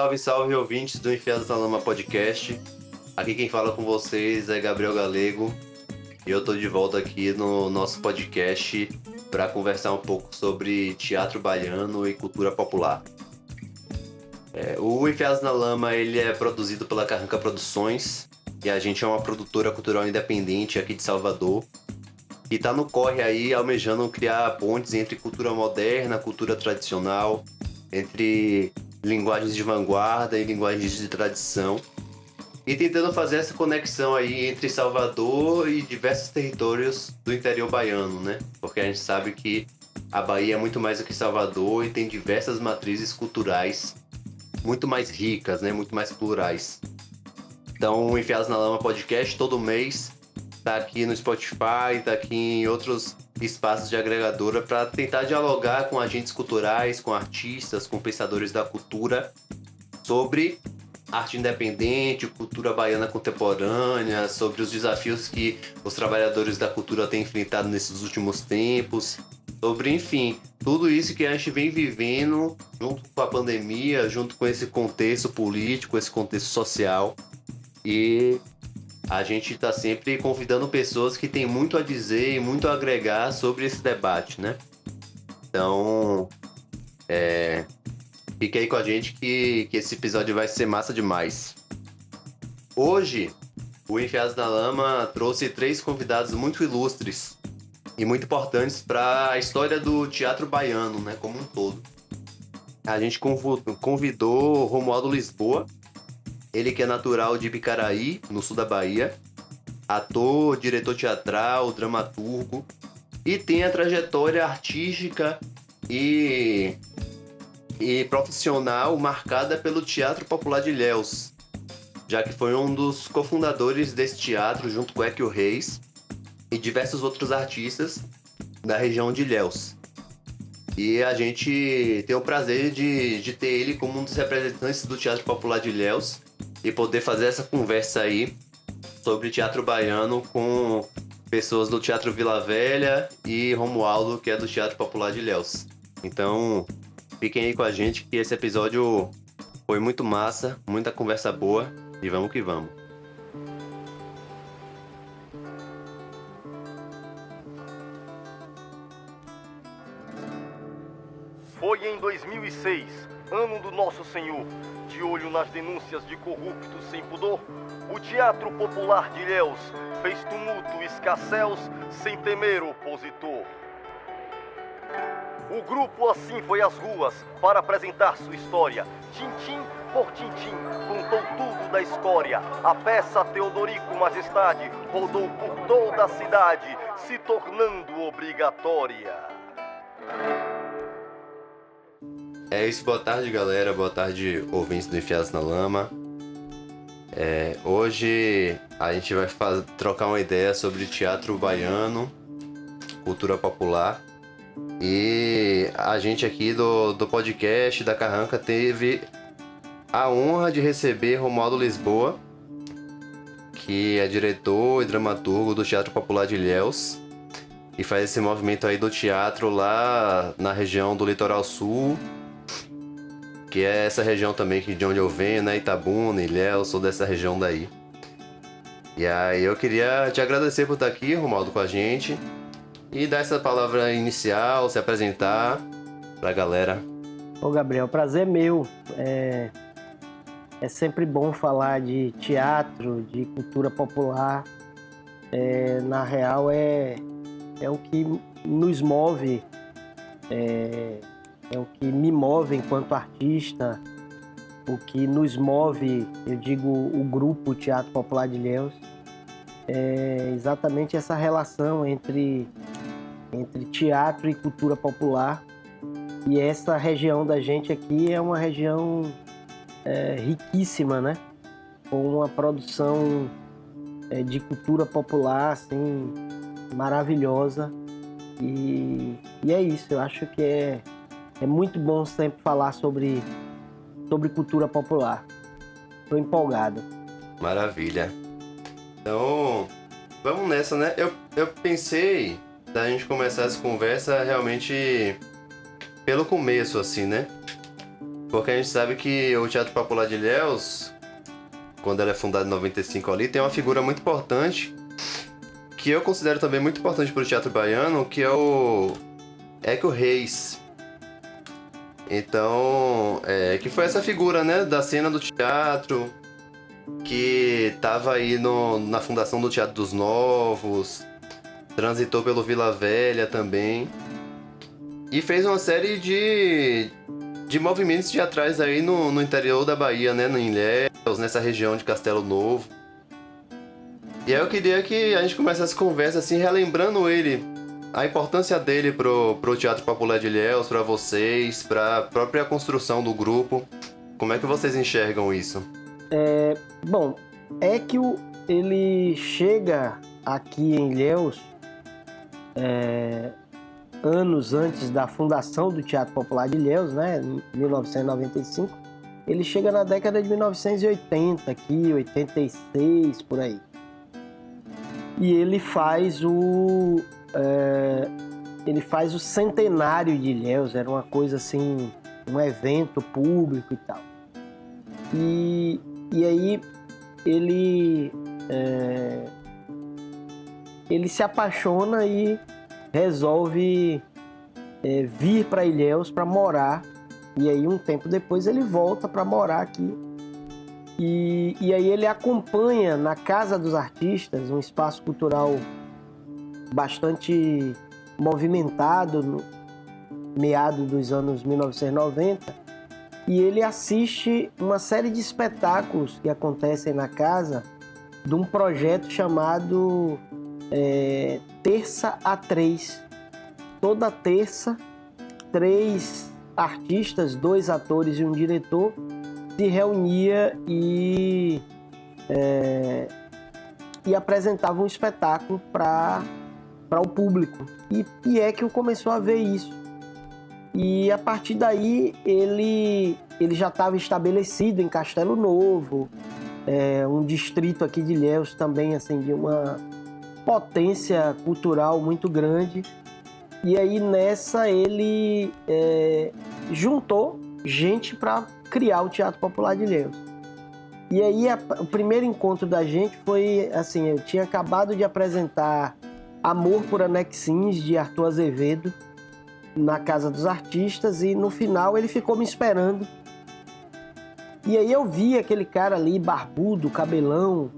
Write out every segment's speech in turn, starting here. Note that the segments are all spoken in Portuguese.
Salve, salve, ouvintes do Enfiados na Lama Podcast. Aqui quem fala com vocês é Gabriel Galego e eu tô de volta aqui no nosso podcast para conversar um pouco sobre teatro baiano e cultura popular. É, o Enfiados na Lama ele é produzido pela Carranca Produções e a gente é uma produtora cultural independente aqui de Salvador e tá no corre aí almejando criar pontes entre cultura moderna, cultura tradicional, entre linguagens de vanguarda e linguagens de tradição. E tentando fazer essa conexão aí entre Salvador e diversos territórios do interior baiano, né? Porque a gente sabe que a Bahia é muito mais do que Salvador e tem diversas matrizes culturais muito mais ricas, né? Muito mais plurais. Então, Enfiados na Lama podcast todo mês tá aqui no Spotify, tá aqui em outros espaços de agregadora para tentar dialogar com agentes culturais, com artistas, com pensadores da cultura sobre arte independente, cultura baiana contemporânea, sobre os desafios que os trabalhadores da cultura têm enfrentado nesses últimos tempos, sobre, enfim, tudo isso que a gente vem vivendo junto com a pandemia, junto com esse contexto político, esse contexto social. E a gente está sempre convidando pessoas que têm muito a dizer e muito a agregar sobre esse debate, né? Então, é, fique aí com a gente que, que esse episódio vai ser massa demais. Hoje, o Enfiados na Lama trouxe três convidados muito ilustres e muito importantes para a história do teatro baiano, né, como um todo. A gente convidou Romualdo Lisboa, ele que é natural de Bicaraí, no sul da Bahia, ator, diretor teatral, dramaturgo. E tem a trajetória artística e, e profissional marcada pelo Teatro Popular de Ilhéus, já que foi um dos cofundadores desse teatro junto com Equio Reis e diversos outros artistas da região de Ilhéus. E a gente tem o prazer de, de ter ele como um dos representantes do Teatro Popular de Ilhéus e poder fazer essa conversa aí sobre teatro baiano com pessoas do Teatro Vila Velha e Romualdo, que é do Teatro Popular de Ilhéus. Então, fiquem aí com a gente que esse episódio foi muito massa, muita conversa boa e vamos que vamos. Foi em 2006, ano do Nosso Senhor, de olho nas denúncias de corruptos sem pudor, o Teatro Popular de Ilhéus fez tumulto escasseus sem temer opositor. O grupo assim foi às ruas para apresentar sua história. Tintim por tintim, contou tudo da escória. A peça Teodorico Majestade rodou por toda a cidade, se tornando obrigatória. É isso, boa tarde galera, boa tarde ouvintes do Enfiados na Lama. É, hoje a gente vai trocar uma ideia sobre teatro baiano, cultura popular. E a gente aqui do, do podcast da Carranca teve a honra de receber Romualdo Lisboa, que é diretor e dramaturgo do Teatro Popular de Ilhéus e faz esse movimento aí do teatro lá na região do Litoral Sul que é essa região também que de onde eu venho, né? Itabuna, Ilhéus, sou dessa região daí. E aí eu queria te agradecer por estar aqui, Romaldo, com a gente e dar essa palavra inicial, se apresentar pra galera. Ô Gabriel, prazer é meu. É, é sempre bom falar de teatro, de cultura popular. É, na real é, é o que nos move é, é o que me move enquanto artista, o que nos move, eu digo, o grupo Teatro Popular de Ilhéus, é exatamente essa relação entre, entre teatro e cultura popular. E essa região da gente aqui é uma região é, riquíssima, né? Com uma produção é, de cultura popular, assim, maravilhosa. E, e é isso, eu acho que é, é muito bom sempre falar sobre, sobre cultura popular. Estou empolgado. Maravilha. Então, vamos nessa, né? Eu, eu pensei da gente começar essa conversa realmente pelo começo, assim, né? Porque a gente sabe que o Teatro Popular de Ilhéus, quando ele é fundado em 95 ali, tem uma figura muito importante, que eu considero também muito importante para o teatro baiano, que é o Eco Reis. Então, é, que foi essa figura, né, da cena do teatro, que tava aí no, na fundação do Teatro dos Novos, transitou pelo Vila Velha também, e fez uma série de, de movimentos teatrais aí no, no interior da Bahia, né, no Ilhéus, nessa região de Castelo Novo. E aí eu queria que a gente começasse essa conversa assim, relembrando ele, a importância dele pro, pro Teatro Popular de Ilhéus, para vocês, para própria construção do grupo. Como é que vocês enxergam isso? É, bom, é que o, ele chega aqui em Ilhéus é, anos antes da fundação do Teatro Popular de Ilhéus, né, em 1995. Ele chega na década de 1980 aqui, 86 por aí. E ele faz o é, ele faz o centenário de Ilhéus, era uma coisa assim, um evento público e tal. E, e aí ele é, ele se apaixona e resolve é, vir para Ilhéus para morar. E aí um tempo depois ele volta para morar aqui. E, e aí ele acompanha na Casa dos Artistas, um espaço cultural bastante movimentado no meado dos anos 1990 e ele assiste uma série de espetáculos que acontecem na casa de um projeto chamado é, Terça a Três. Toda terça, três artistas, dois atores e um diretor se reunia e, é, e apresentava um espetáculo para para o público. E, e é que eu começou a ver isso. E a partir daí ele, ele já estava estabelecido em Castelo Novo, é, um distrito aqui de Ilhéus também assim de uma potência cultural muito grande. E aí nessa ele é, juntou gente para criar o Teatro Popular de Ilhéus. E aí a, o primeiro encontro da gente foi assim, eu tinha acabado de apresentar Amor por Anexins, de Arthur Azevedo, na Casa dos Artistas, e no final ele ficou me esperando. E aí eu vi aquele cara ali, barbudo, cabelão,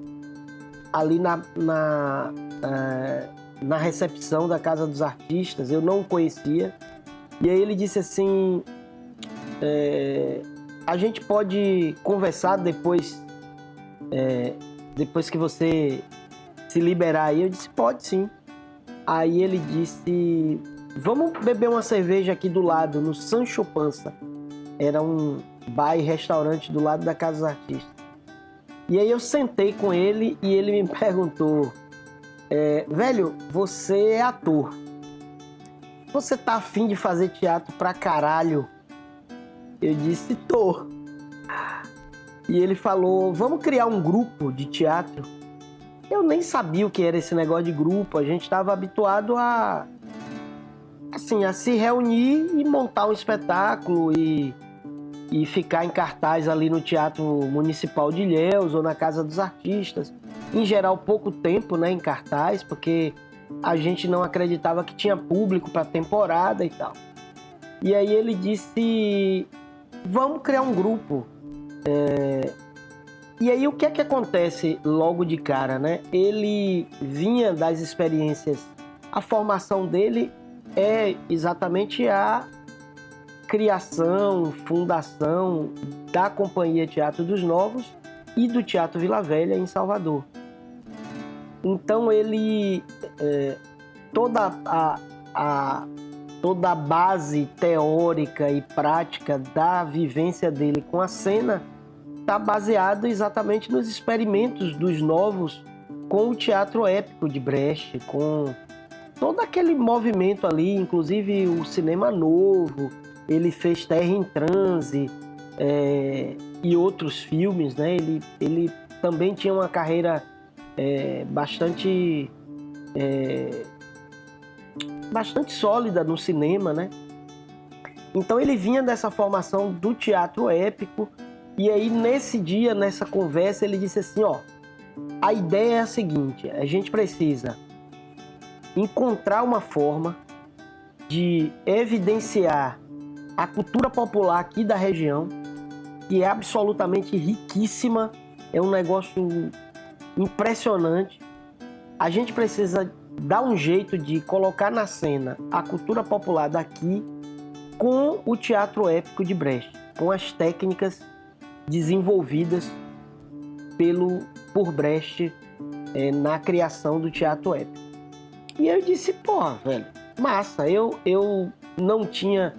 ali na, na, é, na recepção da Casa dos Artistas, eu não o conhecia. E aí ele disse assim: é, a gente pode conversar depois, é, depois que você se liberar aí? Eu disse: pode sim. Aí ele disse: Vamos beber uma cerveja aqui do lado, no Sancho Pança. Era um bar e restaurante do lado da Casa dos Artistas. E aí eu sentei com ele e ele me perguntou: é, Velho, você é ator. Você tá afim de fazer teatro pra caralho? Eu disse: Tô. E ele falou: Vamos criar um grupo de teatro eu nem sabia o que era esse negócio de grupo. A gente estava habituado a assim, a se reunir e montar um espetáculo e, e ficar em cartaz ali no Teatro Municipal de Ilhéus ou na Casa dos Artistas. Em geral, pouco tempo né, em cartaz, porque a gente não acreditava que tinha público para temporada e tal. E aí ele disse: vamos criar um grupo. É, e aí o que é que acontece logo de cara, né? Ele vinha das experiências, a formação dele é exatamente a criação, fundação da Companhia Teatro dos Novos e do Teatro Vila Velha em Salvador. Então ele é, toda a, a toda a base teórica e prática da vivência dele com a cena está baseado exatamente nos experimentos dos novos com o teatro épico de Brecht, com todo aquele movimento ali, inclusive o cinema novo, ele fez Terra em Transe é, e outros filmes, né? Ele, ele também tinha uma carreira é, bastante é, bastante sólida no cinema, né? Então ele vinha dessa formação do teatro épico e aí nesse dia, nessa conversa, ele disse assim, ó, a ideia é a seguinte, a gente precisa encontrar uma forma de evidenciar a cultura popular aqui da região, que é absolutamente riquíssima, é um negócio impressionante. A gente precisa dar um jeito de colocar na cena a cultura popular daqui com o teatro épico de Brecht, com as técnicas desenvolvidas pelo por Brecht é, na criação do teatro épico. E eu disse, pô, velho, massa. Eu, eu não tinha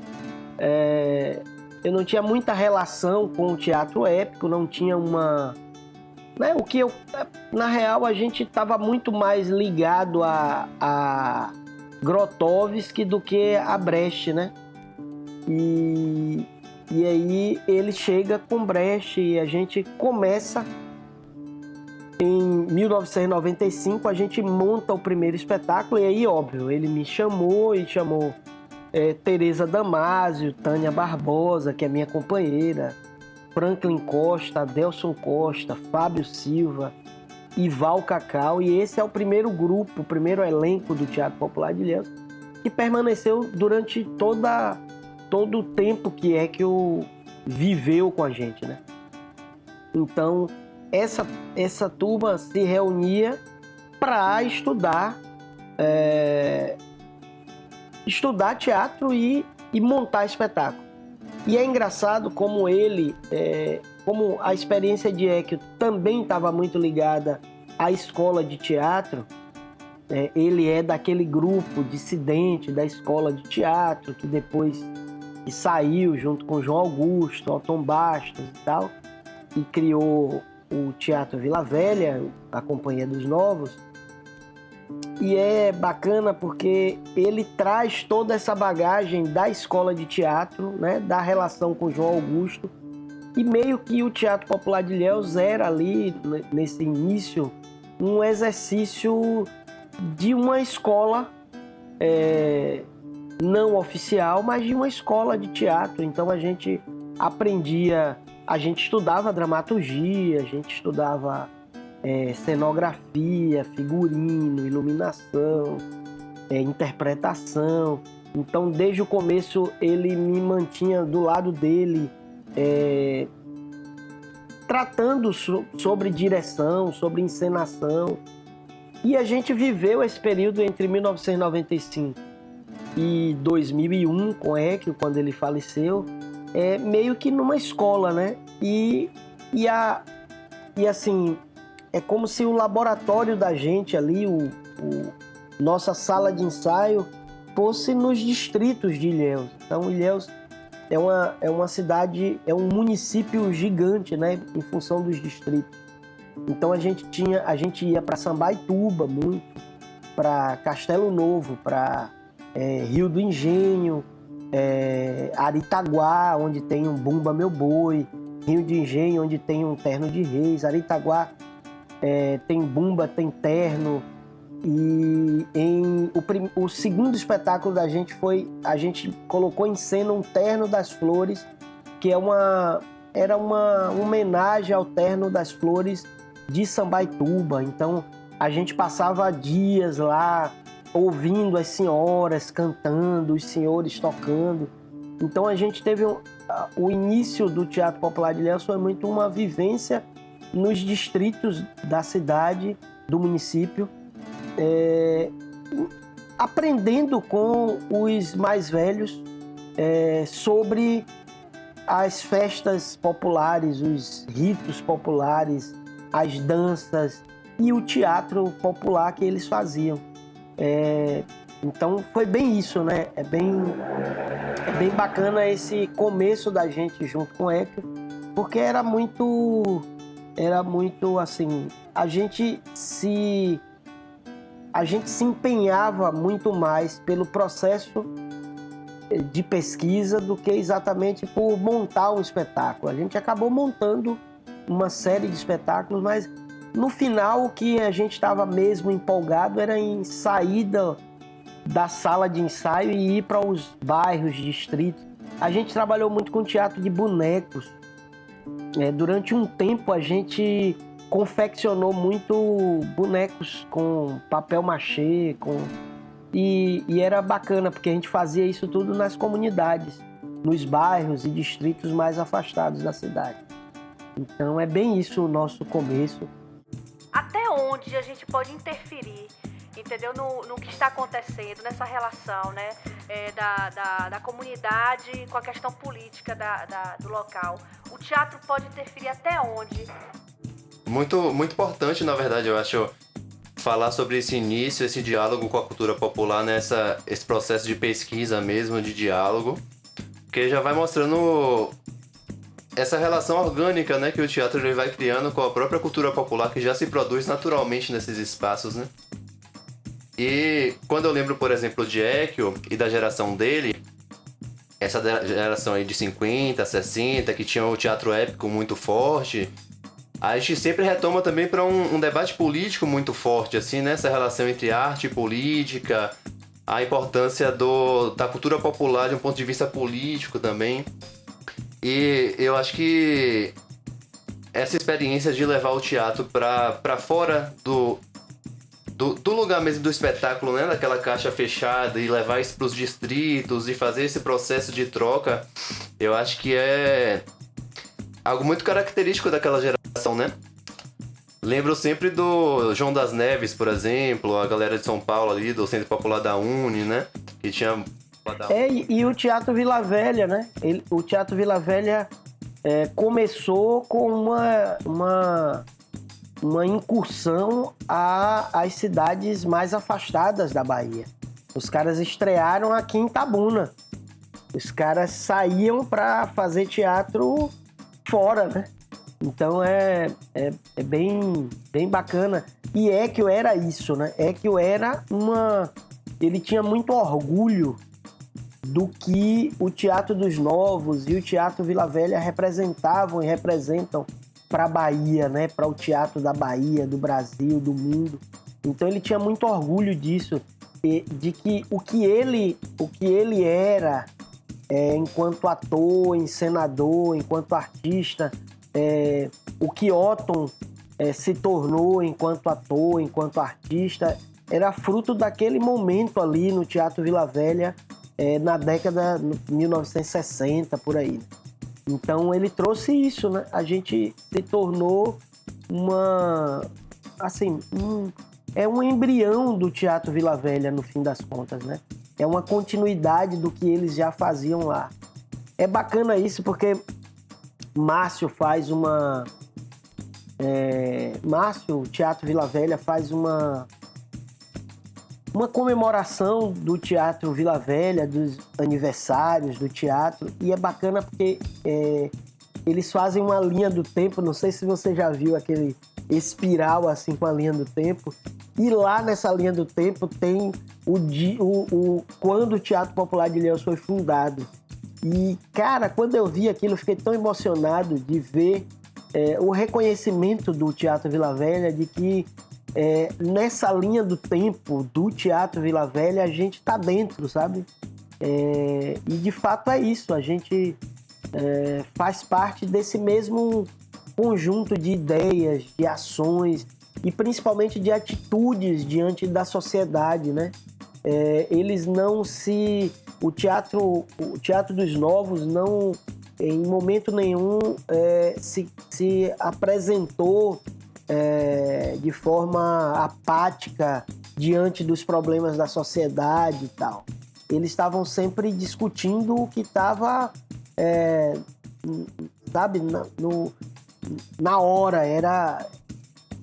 é, eu não tinha muita relação com o teatro épico, não tinha uma né, o que eu na real a gente estava muito mais ligado a, a Grotowski do que a Brecht, né? E, e aí ele chega com Brecht e a gente começa. Em 1995 a gente monta o primeiro espetáculo. E aí óbvio ele me chamou e chamou é, Tereza Damásio, Tânia Barbosa que é minha companheira, Franklin Costa, Adelson Costa, Fábio Silva, Ival Cacau. E esse é o primeiro grupo, o primeiro elenco do Teatro Popular de Ilhéus que permaneceu durante toda todo o tempo que é que o viveu com a gente, né? Então essa, essa turma se reunia para estudar é, estudar teatro e, e montar espetáculo. E é engraçado como ele, é, como a experiência de Equio também estava muito ligada à escola de teatro, é, ele é daquele grupo dissidente da escola de teatro que depois que saiu junto com João Augusto, Alton Bastos e tal, e criou o Teatro Vila Velha, a Companhia dos Novos. E é bacana porque ele traz toda essa bagagem da escola de teatro, né, da relação com João Augusto. E meio que o Teatro Popular de Ilhéus era ali, nesse início, um exercício de uma escola é, não oficial, mas de uma escola de teatro. Então a gente aprendia a gente estudava dramaturgia, a gente estudava é, cenografia, figurino, iluminação, é, interpretação. Então, desde o começo, ele me mantinha do lado dele, é, tratando so sobre direção, sobre encenação. E a gente viveu esse período entre 1995 e 2001 com Equio, quando ele faleceu, é, meio que numa escola, né? E, e, a, e assim, é como se o laboratório da gente ali, o, o nossa sala de ensaio, fosse nos distritos de Ilhéus. Então, Ilhéus é uma, é uma cidade, é um município gigante, né? Em função dos distritos. Então a gente tinha, a gente ia para Sambaituba muito, para Castelo Novo, para é, Rio do Engenho, é, Aritaguá, onde tem um Bumba Meu Boi, Rio de Engenho, onde tem um Terno de Reis, Aritaguá é, tem Bumba, tem Terno. E em o, o, segundo espetáculo da gente foi a gente colocou em cena um Terno das Flores, que é uma era uma homenagem ao Terno das Flores de Sambaituba. Então a gente passava dias lá ouvindo as senhoras cantando, os senhores tocando. Então a gente teve um, o início do Teatro Popular de Ilhéus foi muito uma vivência nos distritos da cidade, do município, é, aprendendo com os mais velhos é, sobre as festas populares, os ritos populares, as danças e o teatro popular que eles faziam. É, então foi bem isso, né? É bem, é bem bacana esse começo da gente junto com o Eco, porque era muito, era muito assim, a gente se a gente se empenhava muito mais pelo processo de pesquisa do que exatamente por montar um espetáculo. A gente acabou montando uma série de espetáculos, mas no final, o que a gente estava mesmo empolgado era em sair da, da sala de ensaio e ir para os bairros, distritos. a gente trabalhou muito com teatro de bonecos. É, durante um tempo a gente confeccionou muito bonecos com papel machê, com e, e, era bacana porque a gente fazia isso tudo nas comunidades, nos bairros e distritos mais afastados da cidade. Então é bem isso o nosso começo. Até onde a gente pode interferir, entendeu? No, no que está acontecendo, nessa relação, né? É, da, da, da, comunidade com a questão política da, da, do local. O teatro pode interferir até onde? Muito, muito importante, na verdade, eu acho, falar sobre esse início, esse diálogo com a cultura popular, nessa, esse processo de pesquisa mesmo, de diálogo, que já vai mostrando essa relação orgânica, né, que o teatro ele vai criando com a própria cultura popular que já se produz naturalmente nesses espaços, né? E quando eu lembro, por exemplo, de Ekio e da geração dele, essa geração aí de 50, 60, que tinha o teatro épico muito forte, a gente sempre retoma também para um, um, debate político muito forte, assim, né? Essa relação entre arte e política, a importância do, da cultura popular de um ponto de vista político também. E eu acho que essa experiência de levar o teatro para fora do, do, do, lugar mesmo do espetáculo, né? Daquela caixa fechada e levar isso para os distritos e fazer esse processo de troca, eu acho que é algo muito característico daquela geração, né? Lembro sempre do João das Neves, por exemplo, a galera de São Paulo ali, do Centro Popular da Uni, né? Que tinha. É, e, e o Teatro Vila Velha, né? Ele, o Teatro Vila Velha é, começou com uma, uma, uma incursão às cidades mais afastadas da Bahia. Os caras estrearam aqui em Tabuna. Os caras saíam para fazer teatro fora, né? Então é, é, é, bem, bem bacana. E Ekio era isso, né? Ekio era uma. Ele tinha muito orgulho do que o Teatro dos Novos e o Teatro Vila Velha representavam e representam para a Bahia, né? Para o teatro da Bahia, do Brasil, do mundo. Então ele tinha muito orgulho disso, de que o que ele, o que ele era é, enquanto ator, encenador, enquanto artista, é, o que Otton é, se tornou enquanto ator, enquanto artista, era fruto daquele momento ali no Teatro Vila Velha, é, na década de 1960, por aí. Então ele trouxe isso, né? A gente se tornou uma. Assim, um, é um embrião do Teatro Vila Velha, no fim das contas, né? é uma continuidade do que eles já faziam lá. É bacana isso porque Márcio faz uma. É, Márcio, o Teatro Vila Velha, faz uma. Uma comemoração do Teatro Vila Velha, dos aniversários do teatro, e é bacana porque é, eles fazem uma linha do tempo. Não sei se você já viu aquele espiral assim com a linha do tempo. E lá nessa linha do tempo tem o, o, o quando o Teatro Popular de Ilhéus foi fundado. E, cara, quando eu vi aquilo, eu fiquei tão emocionado de ver é, o reconhecimento do Teatro Vila Velha de que é, nessa linha do tempo do Teatro Vila Velha a gente está dentro, sabe? É, e de fato é isso, a gente é, faz parte desse mesmo conjunto de ideias, de ações e principalmente de atitudes diante da sociedade, né? É, eles não se o teatro o teatro dos novos não em momento nenhum é, se, se apresentou é, de forma apática diante dos problemas da sociedade e tal. Eles estavam sempre discutindo o que estava, é, sabe, no, na hora, era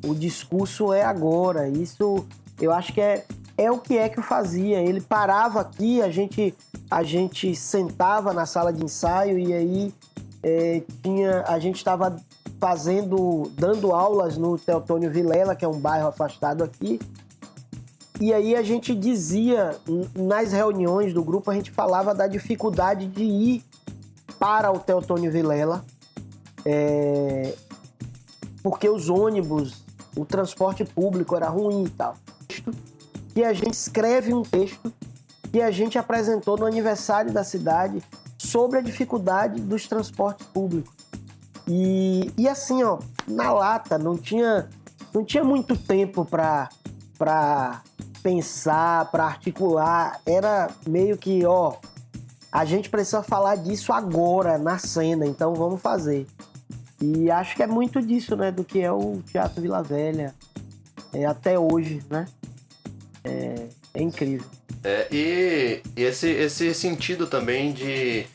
o discurso é agora. Isso eu acho que é, é o que é que fazia. Ele parava aqui, a gente a gente sentava na sala de ensaio e aí é, tinha a gente estava fazendo dando aulas no Teotônio Vilela, que é um bairro afastado aqui. E aí a gente dizia nas reuniões do grupo a gente falava da dificuldade de ir para o Teotônio Vilela é, porque os ônibus, o transporte público era ruim e tal. E a gente escreve um texto que a gente apresentou no aniversário da cidade sobre a dificuldade dos transportes públicos. E, e assim, ó, na lata, não tinha, não tinha muito tempo para pensar, para articular. Era meio que, ó, a gente precisa falar disso agora, na cena, então vamos fazer. E acho que é muito disso, né, do que é o Teatro Vila Velha é, até hoje, né? É, é incrível. É, e, e esse, esse sentido também de,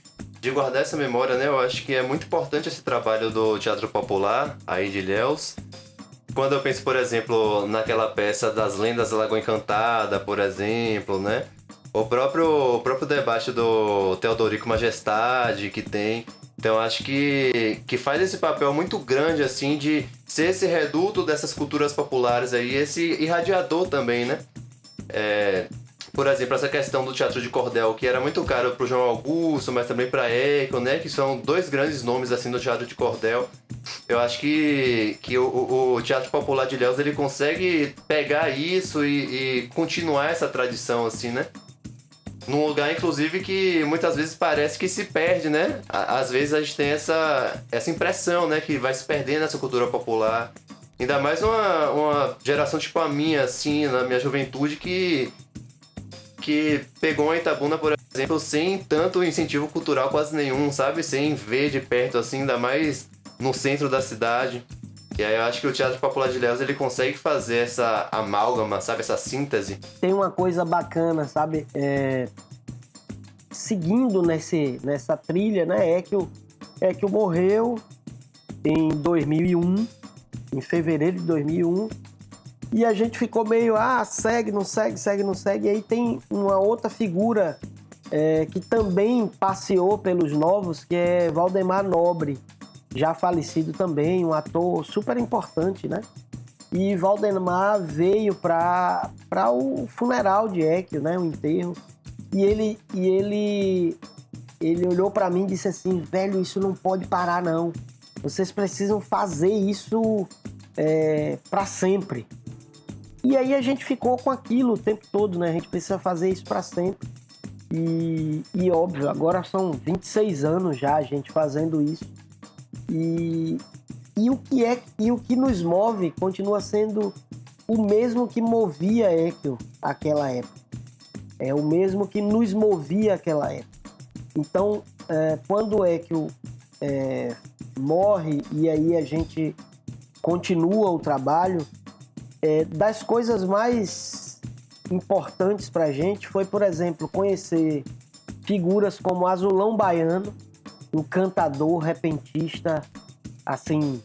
de guardar essa memória, né? Eu acho que é muito importante esse trabalho do Teatro Popular, aí de Ilhéus. Quando eu penso, por exemplo, naquela peça das lendas da Lagoa Encantada, por exemplo, né? O próprio, o próprio debate do Teodorico Majestade que tem. Então acho que, que faz esse papel muito grande, assim, de ser esse reduto dessas culturas populares aí, esse irradiador também, né? É, por exemplo, essa questão do teatro de cordel, que era muito caro pro João Augusto, mas também pra Eco, né? Que são dois grandes nomes, assim, do teatro de cordel. Eu acho que, que o, o Teatro Popular de Ilhéus, ele consegue pegar isso e, e continuar essa tradição, assim, né? Num lugar, inclusive, que muitas vezes parece que se perde, né? Às vezes a gente tem essa, essa impressão, né? Que vai se perdendo essa cultura popular. Ainda mais uma, uma geração tipo a minha, assim, na minha juventude, que que pegou a Itabuna, por exemplo, sem tanto incentivo cultural quase nenhum, sabe? Sem ver de perto, assim, ainda mais no centro da cidade. E aí eu acho que o Teatro Popular de Léus, ele consegue fazer essa amálgama, sabe? Essa síntese. Tem uma coisa bacana, sabe? É... Seguindo nesse, nessa trilha, né? É que, o, é que o morreu em 2001, em fevereiro de 2001, e a gente ficou meio, ah, segue, não segue, segue, não segue. E aí tem uma outra figura é, que também passeou pelos novos, que é Valdemar Nobre, já falecido também, um ator super importante, né? E Valdemar veio para o funeral de Eckio, né? O enterro. E ele, e ele, ele olhou para mim e disse assim: velho, isso não pode parar, não. Vocês precisam fazer isso é, para sempre. E aí a gente ficou com aquilo o tempo todo, né? A gente precisa fazer isso para sempre. E, e óbvio, agora são 26 anos já a gente fazendo isso. E, e o que é e o que nos move continua sendo o mesmo que movia Ekel aquela época. É o mesmo que nos movia aquela época. Então, é, quando Ekel é, morre e aí a gente continua o trabalho, é, das coisas mais importantes para a gente foi, por exemplo, conhecer figuras como Azulão Baiano, um cantador repentista, assim,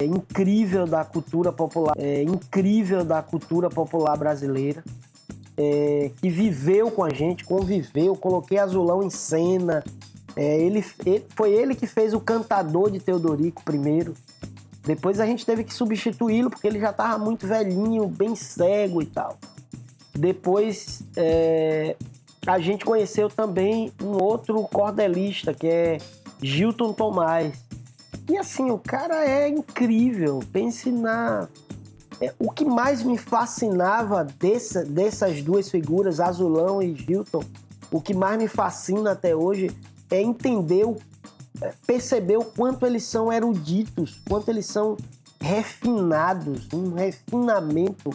é incrível da cultura popular, é incrível da cultura popular brasileira, é, que viveu com a gente, conviveu, coloquei Azulão em cena. É, ele, ele, foi ele que fez o cantador de Teodorico primeiro. Depois a gente teve que substituí-lo porque ele já estava muito velhinho, bem cego e tal. Depois é, a gente conheceu também um outro cordelista que é Gilton Tomás. E assim, o cara é incrível. Pense na. É, o que mais me fascinava dessa, dessas duas figuras, Azulão e Gilton, o que mais me fascina até hoje é entender o perceber o quanto eles são eruditos, quanto eles são refinados, um refinamento,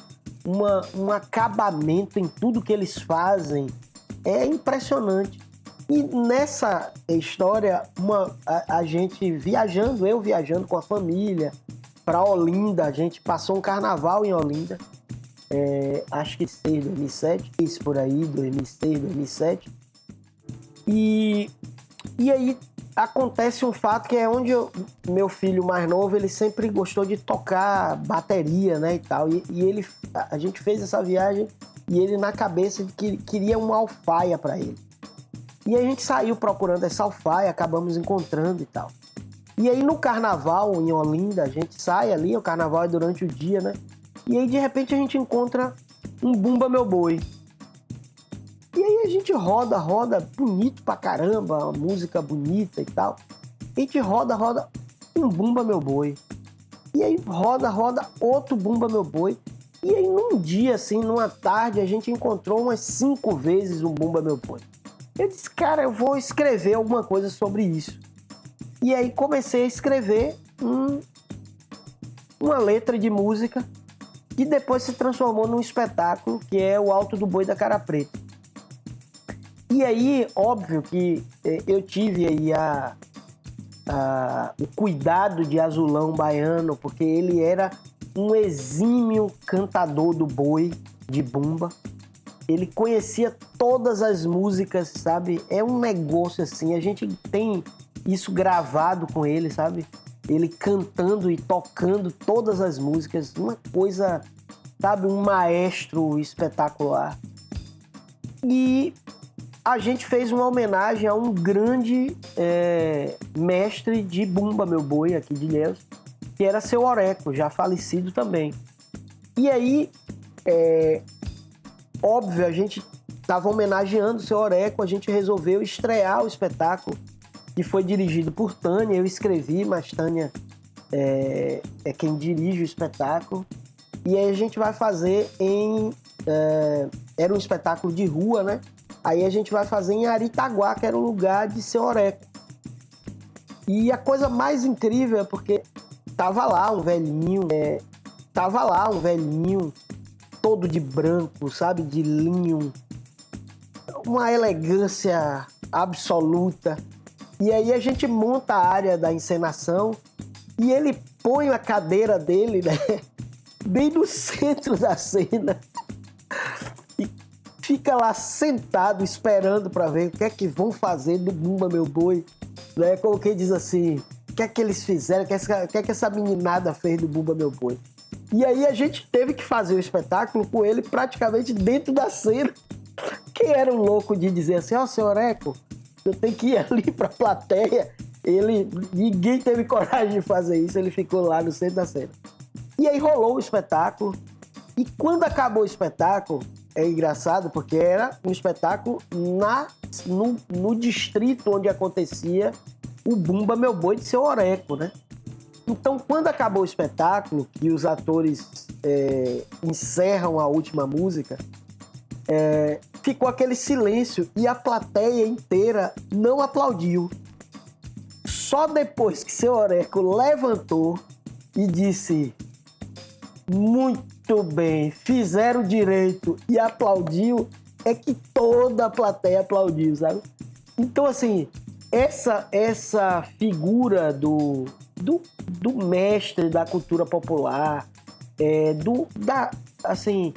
uma, um acabamento em tudo que eles fazem. É impressionante. E nessa história, uma, a, a gente viajando, eu viajando com a família para Olinda, a gente passou um carnaval em Olinda, é, acho que 6, 2007, isso por aí, 2006, 2007. E, e aí acontece um fato que é onde eu, meu filho mais novo ele sempre gostou de tocar bateria, né e tal. E, e ele, a gente fez essa viagem e ele na cabeça que queria uma alfaia para ele. E a gente saiu procurando essa alfaia, acabamos encontrando e tal. E aí no carnaval em Olinda a gente sai ali, o carnaval é durante o dia, né? E aí de repente a gente encontra um Bumba Meu Boi. E aí a gente roda, roda, bonito pra caramba, música bonita e tal. A gente roda, roda, um Bumba Meu Boi. E aí roda, roda, outro Bumba Meu Boi. E aí num dia, assim, numa tarde, a gente encontrou umas cinco vezes um Bumba Meu Boi. Eu disse, cara, eu vou escrever alguma coisa sobre isso. E aí comecei a escrever um, uma letra de música que depois se transformou num espetáculo que é o Alto do Boi da Cara Preta. E aí, óbvio que eh, eu tive aí a, a, o cuidado de Azulão Baiano, porque ele era um exímio cantador do boi, de bumba. Ele conhecia todas as músicas, sabe? É um negócio assim, a gente tem isso gravado com ele, sabe? Ele cantando e tocando todas as músicas, uma coisa, sabe, um maestro espetacular. E a gente fez uma homenagem a um grande é, mestre de bumba, meu boi, aqui de Ilhéus, que era seu Oreco, já falecido também. E aí, é, óbvio, a gente estava homenageando o seu Oreco, a gente resolveu estrear o espetáculo, que foi dirigido por Tânia, eu escrevi, mas Tânia é, é quem dirige o espetáculo. E aí a gente vai fazer em. É, era um espetáculo de rua, né? Aí a gente vai fazer em Aritaguá, que era o lugar de seu Oreco. E a coisa mais incrível é porque tava lá um velhinho, é, tava lá um velhinho todo de branco, sabe, de linho, uma elegância absoluta. E aí a gente monta a área da encenação e ele põe a cadeira dele, né, bem no centro da cena fica lá sentado esperando para ver o que é que vão fazer do Bumba Meu Boi. Né? Como quem diz assim, o que é que eles fizeram, o que, é que, é essa meninada fez do Bumba Meu Boi. E aí a gente teve que fazer o espetáculo com ele praticamente dentro da cena. Quem era um louco de dizer assim, ó, oh, senhor Eco, eu tenho que ir ali pra plateia. Ele, ninguém teve coragem de fazer isso, ele ficou lá no centro da cena. E aí rolou o espetáculo. E quando acabou o espetáculo, é engraçado porque era um espetáculo na, no, no distrito onde acontecia o Bumba Meu Boi de seu Oreco, né? Então, quando acabou o espetáculo e os atores é, encerram a última música, é, ficou aquele silêncio e a plateia inteira não aplaudiu. Só depois que seu Oreco levantou e disse: Muito muito bem, fizeram direito e aplaudiu, é que toda a plateia aplaudiu, sabe? Então, assim, essa, essa figura do, do, do mestre da cultura popular, é, do, da, assim,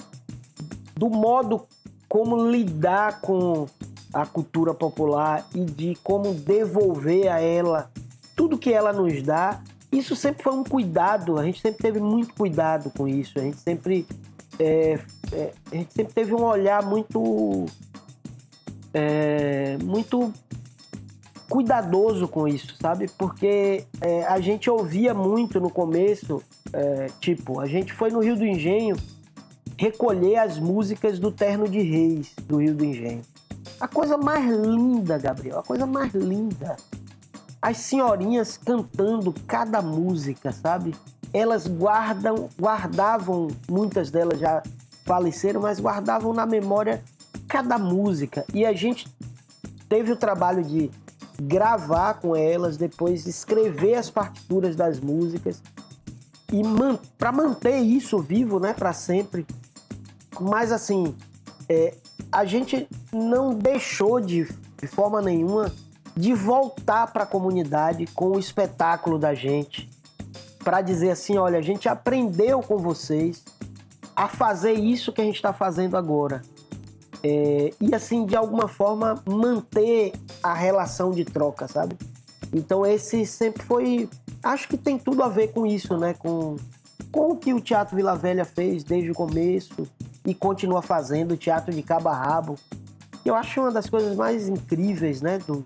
do modo como lidar com a cultura popular e de como devolver a ela tudo que ela nos dá, isso sempre foi um cuidado, a gente sempre teve muito cuidado com isso, a gente sempre, é, é, a gente sempre teve um olhar muito, é, muito cuidadoso com isso, sabe? Porque é, a gente ouvia muito no começo, é, tipo, a gente foi no Rio do Engenho recolher as músicas do Terno de Reis do Rio do Engenho. A coisa mais linda, Gabriel, a coisa mais linda as senhorinhas cantando cada música, sabe? Elas guardam, guardavam, muitas delas já faleceram, mas guardavam na memória cada música. E a gente teve o trabalho de gravar com elas, depois escrever as partituras das músicas e man para manter isso vivo, né, para sempre. Mas assim, é, a gente não deixou de, de forma nenhuma de voltar para a comunidade com o espetáculo da gente, para dizer assim: olha, a gente aprendeu com vocês a fazer isso que a gente está fazendo agora. É, e assim, de alguma forma, manter a relação de troca, sabe? Então, esse sempre foi. Acho que tem tudo a ver com isso, né? Com, com o que o Teatro Vila Velha fez desde o começo e continua fazendo, o teatro de cabo a rabo. Eu acho uma das coisas mais incríveis, né? Do,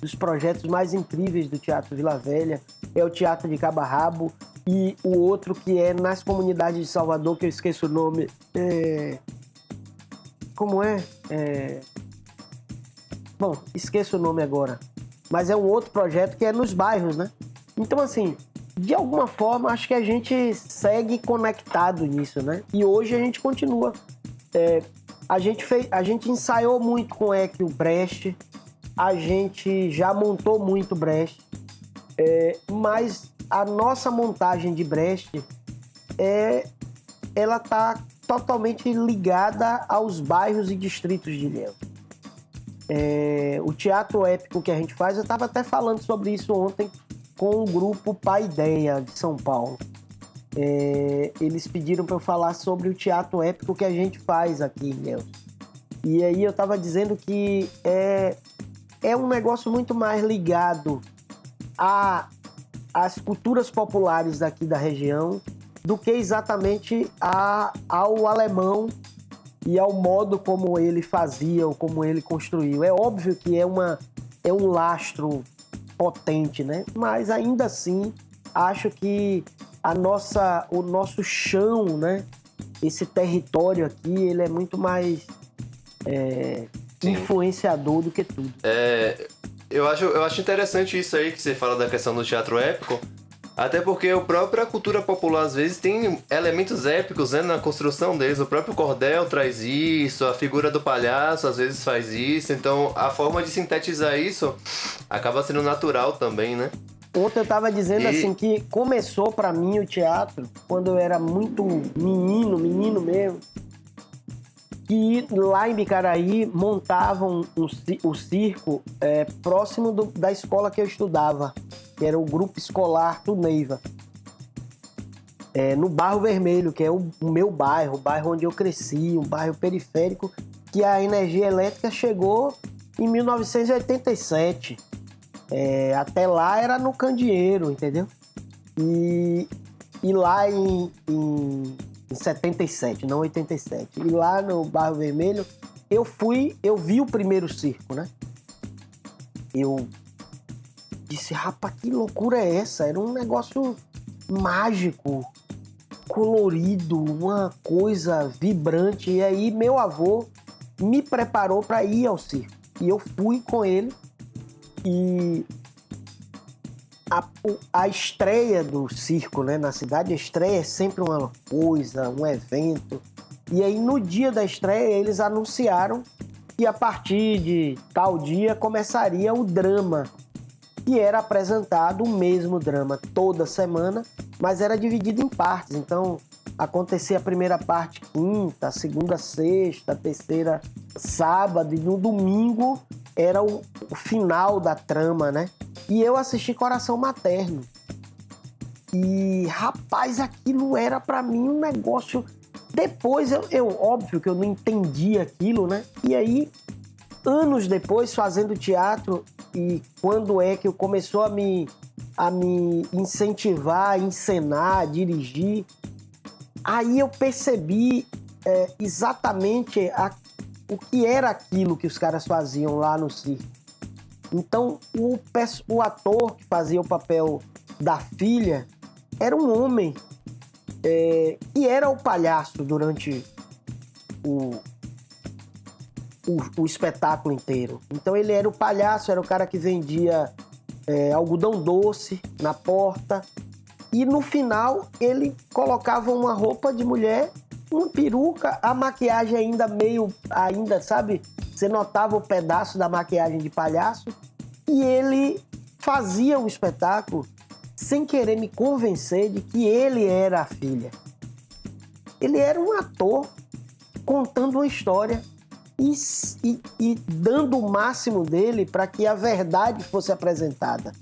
dos projetos mais incríveis do Teatro Vila Velha, é o Teatro de Cabarrabo e o outro que é nas comunidades de Salvador, que eu esqueço o nome. É... Como é? é? Bom, esqueço o nome agora. Mas é um outro projeto que é nos bairros, né? Então, assim, de alguma forma, acho que a gente segue conectado nisso, né? E hoje a gente continua é, A gente, fez, a gente ensaiou muito com o Eck Brecht, a gente já montou muito Brecht, é, mas a nossa montagem de Brecht é, ela tá totalmente ligada aos bairros e distritos de Ilhéus. É, o teatro épico que a gente faz, eu estava até falando sobre isso ontem com o grupo Paideia de São Paulo. É, eles pediram para eu falar sobre o teatro épico que a gente faz aqui em Ilhéus. E aí eu estava dizendo que é, é um negócio muito mais ligado a as culturas populares daqui da região do que exatamente a, ao alemão e ao modo como ele fazia ou como ele construiu. É óbvio que é, uma, é um lastro potente, né? Mas ainda assim, acho que a nossa, o nosso chão, né? Esse território aqui, ele é muito mais é, influenciador do que tudo. É, eu acho, eu acho interessante isso aí que você fala da questão do teatro épico. Até porque a própria cultura popular, às vezes, tem elementos épicos né, na construção deles. O próprio cordel traz isso, a figura do palhaço às vezes faz isso. Então, a forma de sintetizar isso acaba sendo natural também, né? Ontem eu tava dizendo e... assim que começou para mim o teatro quando eu era muito menino, menino mesmo. E lá em Bicaraí montavam um, o circo é, próximo do, da escola que eu estudava, que era o grupo escolar do Neiva. É, no Barro Vermelho, que é o, o meu bairro, o bairro onde eu cresci, um bairro periférico, que a energia elétrica chegou em 1987. É, até lá era no Candeeiro, entendeu? E, e lá em, em em 77, não 87. E lá no Barro Vermelho, eu fui, eu vi o primeiro circo, né? Eu disse, rapaz, que loucura é essa? Era um negócio mágico, colorido, uma coisa vibrante. E aí meu avô me preparou para ir ao circo. E eu fui com ele e a, a estreia do circo né, na cidade, a estreia é sempre uma coisa, um evento. E aí no dia da estreia eles anunciaram que a partir de tal dia começaria o drama. E era apresentado o mesmo drama toda semana, mas era dividido em partes. Então acontecia a primeira parte quinta, segunda sexta, terceira sábado e no domingo era o, o final da trama, né? E eu assisti Coração Materno. E rapaz, aquilo era para mim um negócio. Depois eu, eu, óbvio que eu não entendi aquilo, né? E aí, anos depois, fazendo teatro, e quando é que eu começou a me, a me incentivar, a encenar, a dirigir, aí eu percebi é, exatamente a, o que era aquilo que os caras faziam lá no circo. Então, o, o ator que fazia o papel da filha era um homem é, e era o palhaço durante o, o, o, espetáculo inteiro. Então, ele era o palhaço, era o cara que vendia é, algodão doce na porta. E no final, ele colocava uma roupa de mulher, uma peruca, a maquiagem ainda meio, ainda, sabe, você notava o pedaço da maquiagem de palhaço e ele fazia o espetáculo sem querer me convencer de que ele era a filha. Ele era um ator contando uma história e, e, e dando o máximo dele para que a verdade fosse apresentada.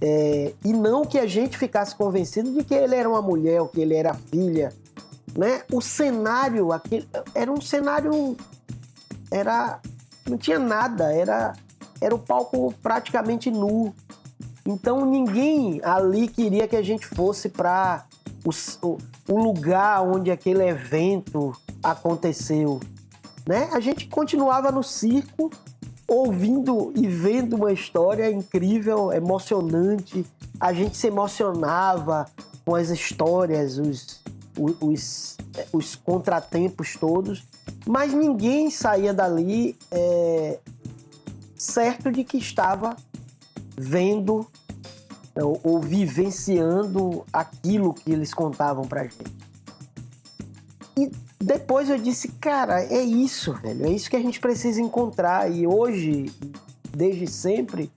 É, e não que a gente ficasse convencido de que ele era uma mulher ou que ele era filha. Né? O cenário aquele, era um cenário. Era não tinha nada, era, era o palco praticamente nu. Então ninguém ali queria que a gente fosse para o, o, lugar onde aquele evento aconteceu. Né? A gente continuava no circo, ouvindo e vendo uma história incrível, emocionante. A gente se emocionava com as histórias, os, os, os contratempos todos mas ninguém saía dali é, certo de que estava vendo ou, ou vivenciando aquilo que eles contavam para gente. e depois eu disse, cara, é isso, velho, é isso que a gente precisa encontrar. E hoje, desde sempre,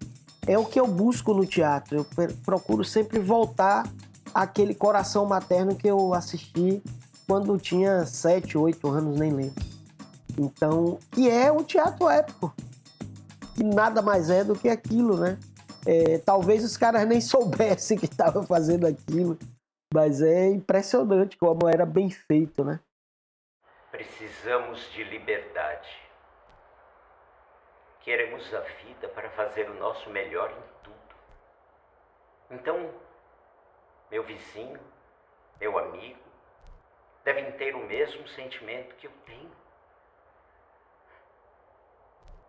é o que eu busco no teatro. Eu procuro sempre voltar àquele coração materno que eu assisti quando tinha sete, oito anos, nem lembro. Então, que é o teatro épico. Que nada mais é do que aquilo, né? É, talvez os caras nem soubessem que estavam fazendo aquilo, mas é impressionante como era bem feito, né? Precisamos de liberdade. Queremos a vida para fazer o nosso melhor em tudo. Então, meu vizinho, meu amigo, devem ter o mesmo sentimento que eu tenho.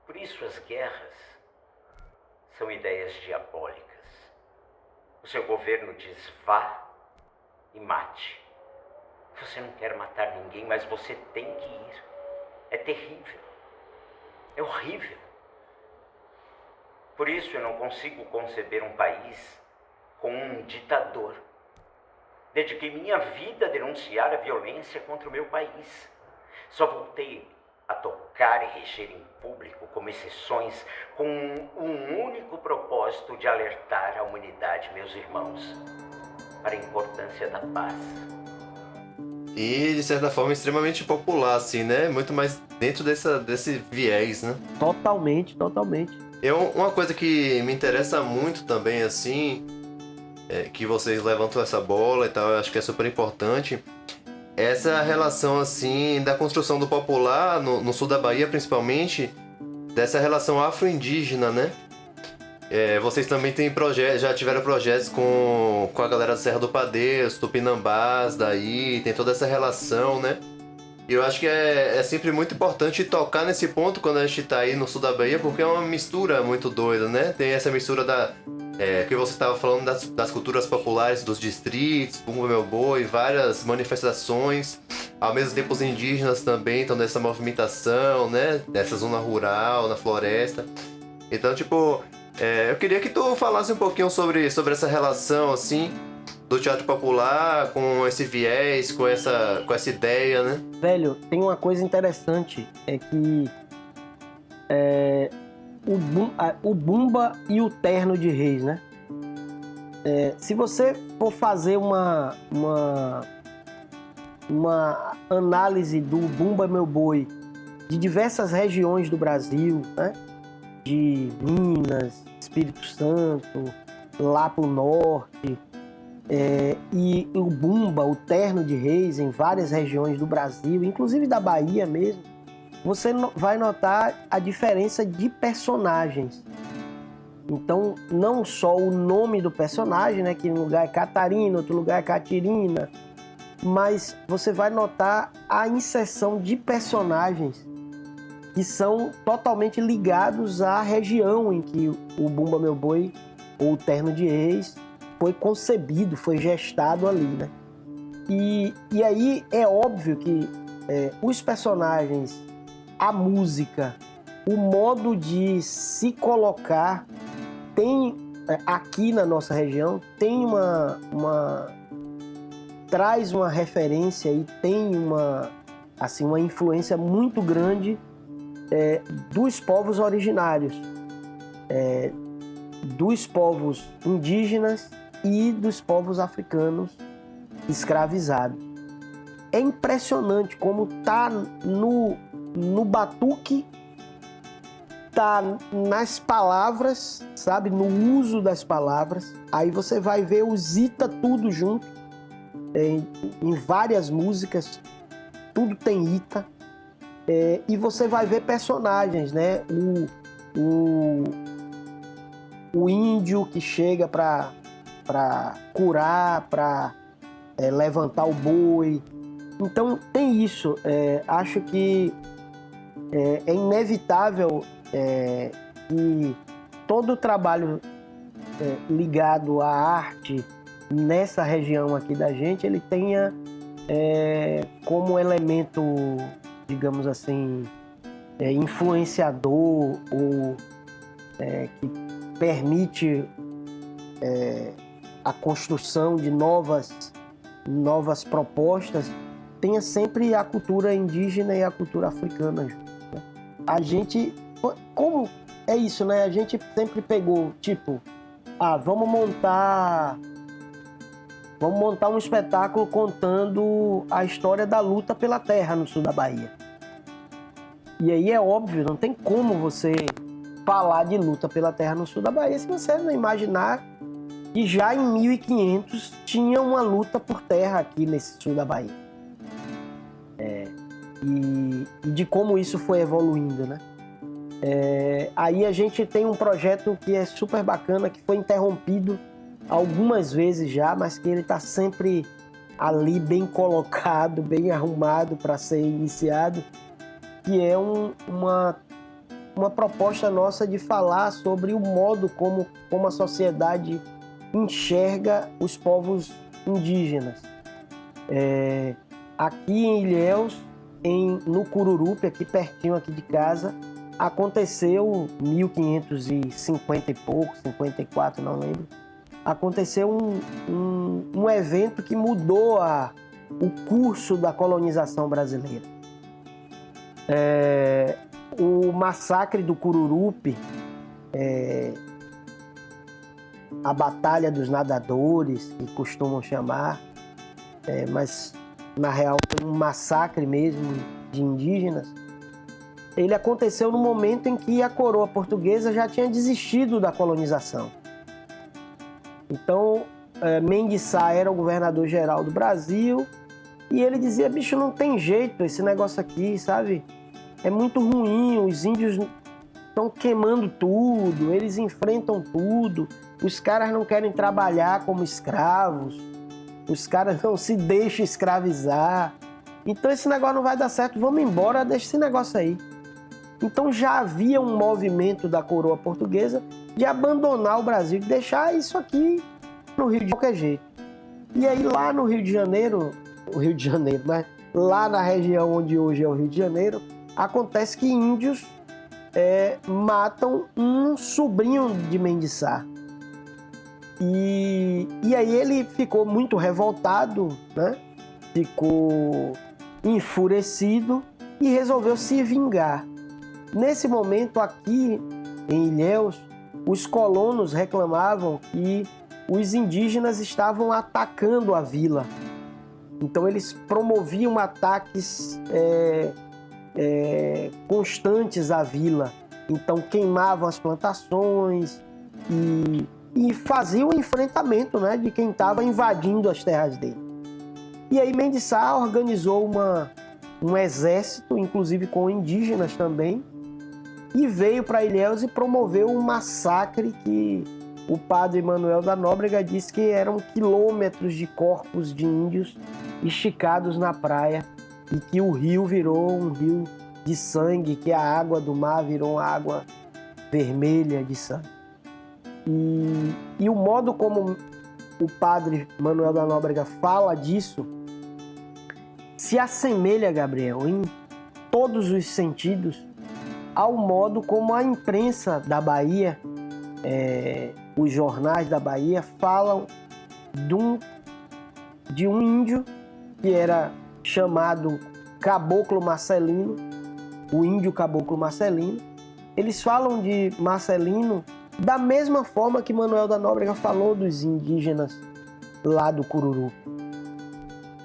Por isso as guerras são ideias diabólicas. O seu governo diz vá e mate. Você não quer matar ninguém, mas você tem que ir. É terrível. É horrível. Por isso eu não consigo conceber um país com um ditador. Dediquei minha vida a denunciar a violência contra o meu país. Só voltei a tocar e reger em público, como exceções, com um único propósito de alertar a humanidade, meus irmãos, para a importância da paz. E, de certa forma, extremamente popular, assim, né? Muito mais dentro dessa, desse viés, né? Totalmente, totalmente. Eu, uma coisa que me interessa muito também, assim, é que vocês levantam essa bola e tal, eu acho que é super importante, essa relação, assim, da construção do popular, no, no sul da Bahia principalmente, dessa relação afro-indígena, né? É, vocês também têm projetos, já tiveram projetos com, com a galera da Serra do Padeiro, Tupinambás, daí, tem toda essa relação, né? E eu acho que é, é sempre muito importante tocar nesse ponto quando a gente tá aí no sul da Bahia, porque é uma mistura muito doida, né? Tem essa mistura da. É, que você estava falando das, das culturas populares dos distritos, Bumba Meu Boi, várias manifestações. Ao mesmo tempo, os indígenas também estão nessa movimentação, né? Nessa zona rural, na floresta. Então, tipo, é, eu queria que tu falasse um pouquinho sobre, sobre essa relação, assim, do teatro popular com esse viés, com essa, com essa ideia, né? Velho, tem uma coisa interessante, é que é, o, bum, a, o Bumba e o Terno de Reis, né? É, se você for fazer uma, uma, uma análise do Bumba Meu Boi de diversas regiões do Brasil, né? De Minas, Espírito Santo, lá pro norte, é, e o Bumba, o Terno de Reis, em várias regiões do Brasil, inclusive da Bahia mesmo, você vai notar a diferença de personagens. Então, não só o nome do personagem, né, que um lugar é Catarina, outro lugar é Catirina, mas você vai notar a inserção de personagens que são totalmente ligados à região em que o Bumba Meu Boi ou o Terno de Reis foi concebido, foi gestado ali, né? E, e aí é óbvio que é, os personagens, a música, o modo de se colocar tem é, aqui na nossa região tem uma, uma traz uma referência e tem uma assim uma influência muito grande é, dos povos originários, é, dos povos indígenas e dos povos africanos escravizados. É impressionante como tá no, no batuque, tá nas palavras, sabe, no uso das palavras. Aí você vai ver os Ita tudo junto, em, em várias músicas, tudo tem Ita. É, e você vai ver personagens, né? O, o, o índio que chega para para curar, para é, levantar o boi. Então tem isso. É, acho que é, é inevitável é, que todo o trabalho é, ligado à arte nessa região aqui da gente ele tenha é, como elemento, digamos assim, influenciador ou que permite a construção de novas, novas propostas, tenha sempre a cultura indígena e a cultura africana. Né? A gente, como é isso, né? A gente sempre pegou, tipo, ah, vamos montar vamos montar um espetáculo contando a história da luta pela terra no sul da Bahia. E aí é óbvio, não tem como você falar de luta pela terra no sul da Bahia se você não imaginar que já em 1500 tinha uma luta por terra aqui nesse sul da Bahia. É, e, e, de como isso foi evoluindo, né? É, aí a gente tem um projeto que é super bacana, que foi interrompido algumas vezes já, mas que ele está sempre ali bem colocado, bem arrumado para ser iniciado, que é um, uma, uma proposta nossa de falar sobre o modo como, como a sociedade enxerga os povos indígenas. É, aqui em Ilhéus, em, no Cururupi, aqui pertinho aqui de casa, aconteceu 1550 e pouco, 54, não lembro, aconteceu um, um, um evento que mudou a, o curso da colonização brasileira. É, o massacre do Cururupi, é, a Batalha dos Nadadores, que costumam chamar, é, mas na real foi um massacre mesmo de indígenas. Ele aconteceu no momento em que a coroa portuguesa já tinha desistido da colonização. Então, é, Mendes Sá era o governador geral do Brasil e ele dizia: bicho, não tem jeito esse negócio aqui, sabe? É muito ruim, os índios estão queimando tudo, eles enfrentam tudo, os caras não querem trabalhar como escravos, os caras não se deixam escravizar. Então esse negócio não vai dar certo, vamos embora, deixa esse negócio aí. Então já havia um movimento da coroa portuguesa de abandonar o Brasil, de deixar isso aqui no Rio de qualquer jeito. E aí lá no Rio de Janeiro, o Rio de Janeiro, mas lá na região onde hoje é o Rio de Janeiro, acontece que índios é, matam um sobrinho de Mendes Sá. E, e aí ele ficou muito revoltado, né? ficou enfurecido e resolveu se vingar. Nesse momento, aqui em Ilhéus, os colonos reclamavam que os indígenas estavam atacando a vila. Então, eles promoviam ataques é, é, constantes à vila. Então, queimavam as plantações e, e faziam o enfrentamento né, de quem estava invadindo as terras dele. E aí, Mendes Sá organizou uma, um exército, inclusive com indígenas também, e veio para Ilhéus e promoveu um massacre que o padre Manuel da Nóbrega disse que eram quilômetros de corpos de índios esticados na praia e que o rio virou um rio de sangue, que a água do mar virou água vermelha de sangue. E, e o modo como o padre Manuel da Nóbrega fala disso se assemelha, Gabriel, em todos os sentidos ao modo como a imprensa da Bahia, é, os jornais da Bahia falam de um, de um índio que era chamado Caboclo Marcelino, o índio Caboclo Marcelino. Eles falam de Marcelino da mesma forma que Manuel da Nóbrega falou dos indígenas lá do Cururu.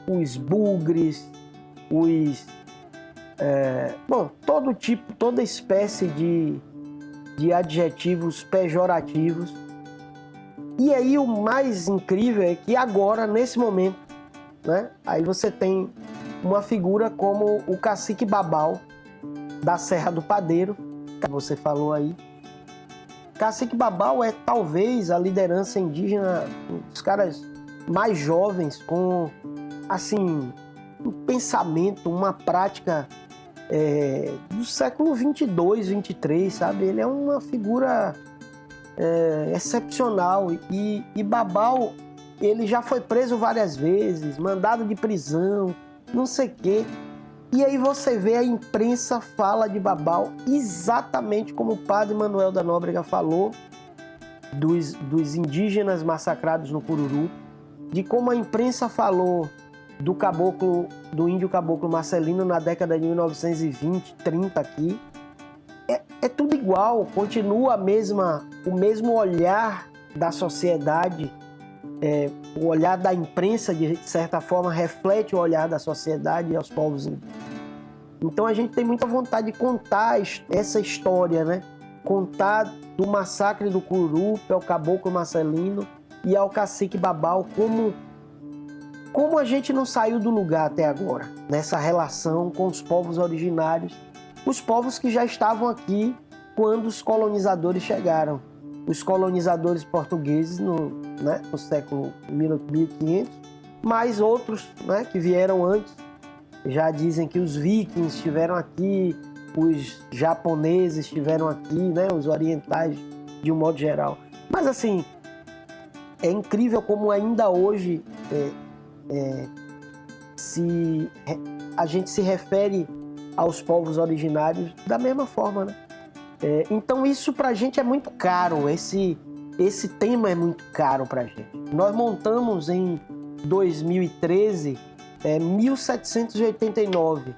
Os bugres, os é, bom, todo tipo, toda espécie de, de adjetivos pejorativos. E aí o mais incrível é que agora, nesse momento, né, aí você tem uma figura como o cacique Babal da Serra do Padeiro, que você falou aí. Cacique Babal é talvez a liderança indígena, os caras mais jovens com assim um pensamento, uma prática é, do século 22, 23, sabe? Ele é uma figura é, excepcional e, e Babal ele já foi preso várias vezes, mandado de prisão, não sei quê. E aí você vê a imprensa fala de Babal exatamente como o padre Manuel da Nóbrega falou dos, dos indígenas massacrados no Cururu, de como a imprensa falou do caboclo, do índio caboclo Marcelino na década de 1920, 30 aqui. É, é tudo igual, continua a mesma, o mesmo olhar da sociedade, é, o olhar da imprensa, de certa forma, reflete o olhar da sociedade aos povos indígenas. Então a gente tem muita vontade de contar essa história, né? Contar do massacre do Curupe ao caboclo Marcelino e ao cacique Babal, como, como a gente não saiu do lugar até agora, nessa relação com os povos originários, os povos que já estavam aqui quando os colonizadores chegaram. Os colonizadores portugueses no, né, no século 1500, mais outros né, que vieram antes. Já dizem que os vikings estiveram aqui, os japoneses estiveram aqui, né, os orientais de um modo geral. Mas assim, é incrível como ainda hoje é, é, se a gente se refere aos povos originários da mesma forma, né? É, então isso para a gente é muito caro, esse, esse tema é muito caro para a gente. Nós montamos em 2013 é, 1789.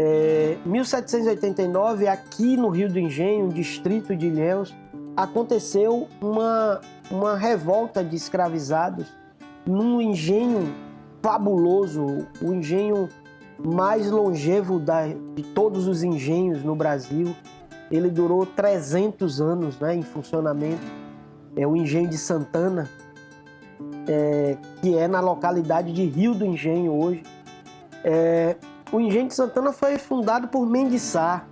É, 1789, aqui no Rio do Engenho, distrito de Ilhéus, aconteceu uma, uma revolta de escravizados num engenho fabuloso, o engenho mais longevo da, de todos os engenhos no Brasil. Ele durou 300 anos né, em funcionamento. É o engenho de Santana, é, que é na localidade de Rio do Engenho hoje. É, o engenho de Santana foi fundado por Mendes Sá,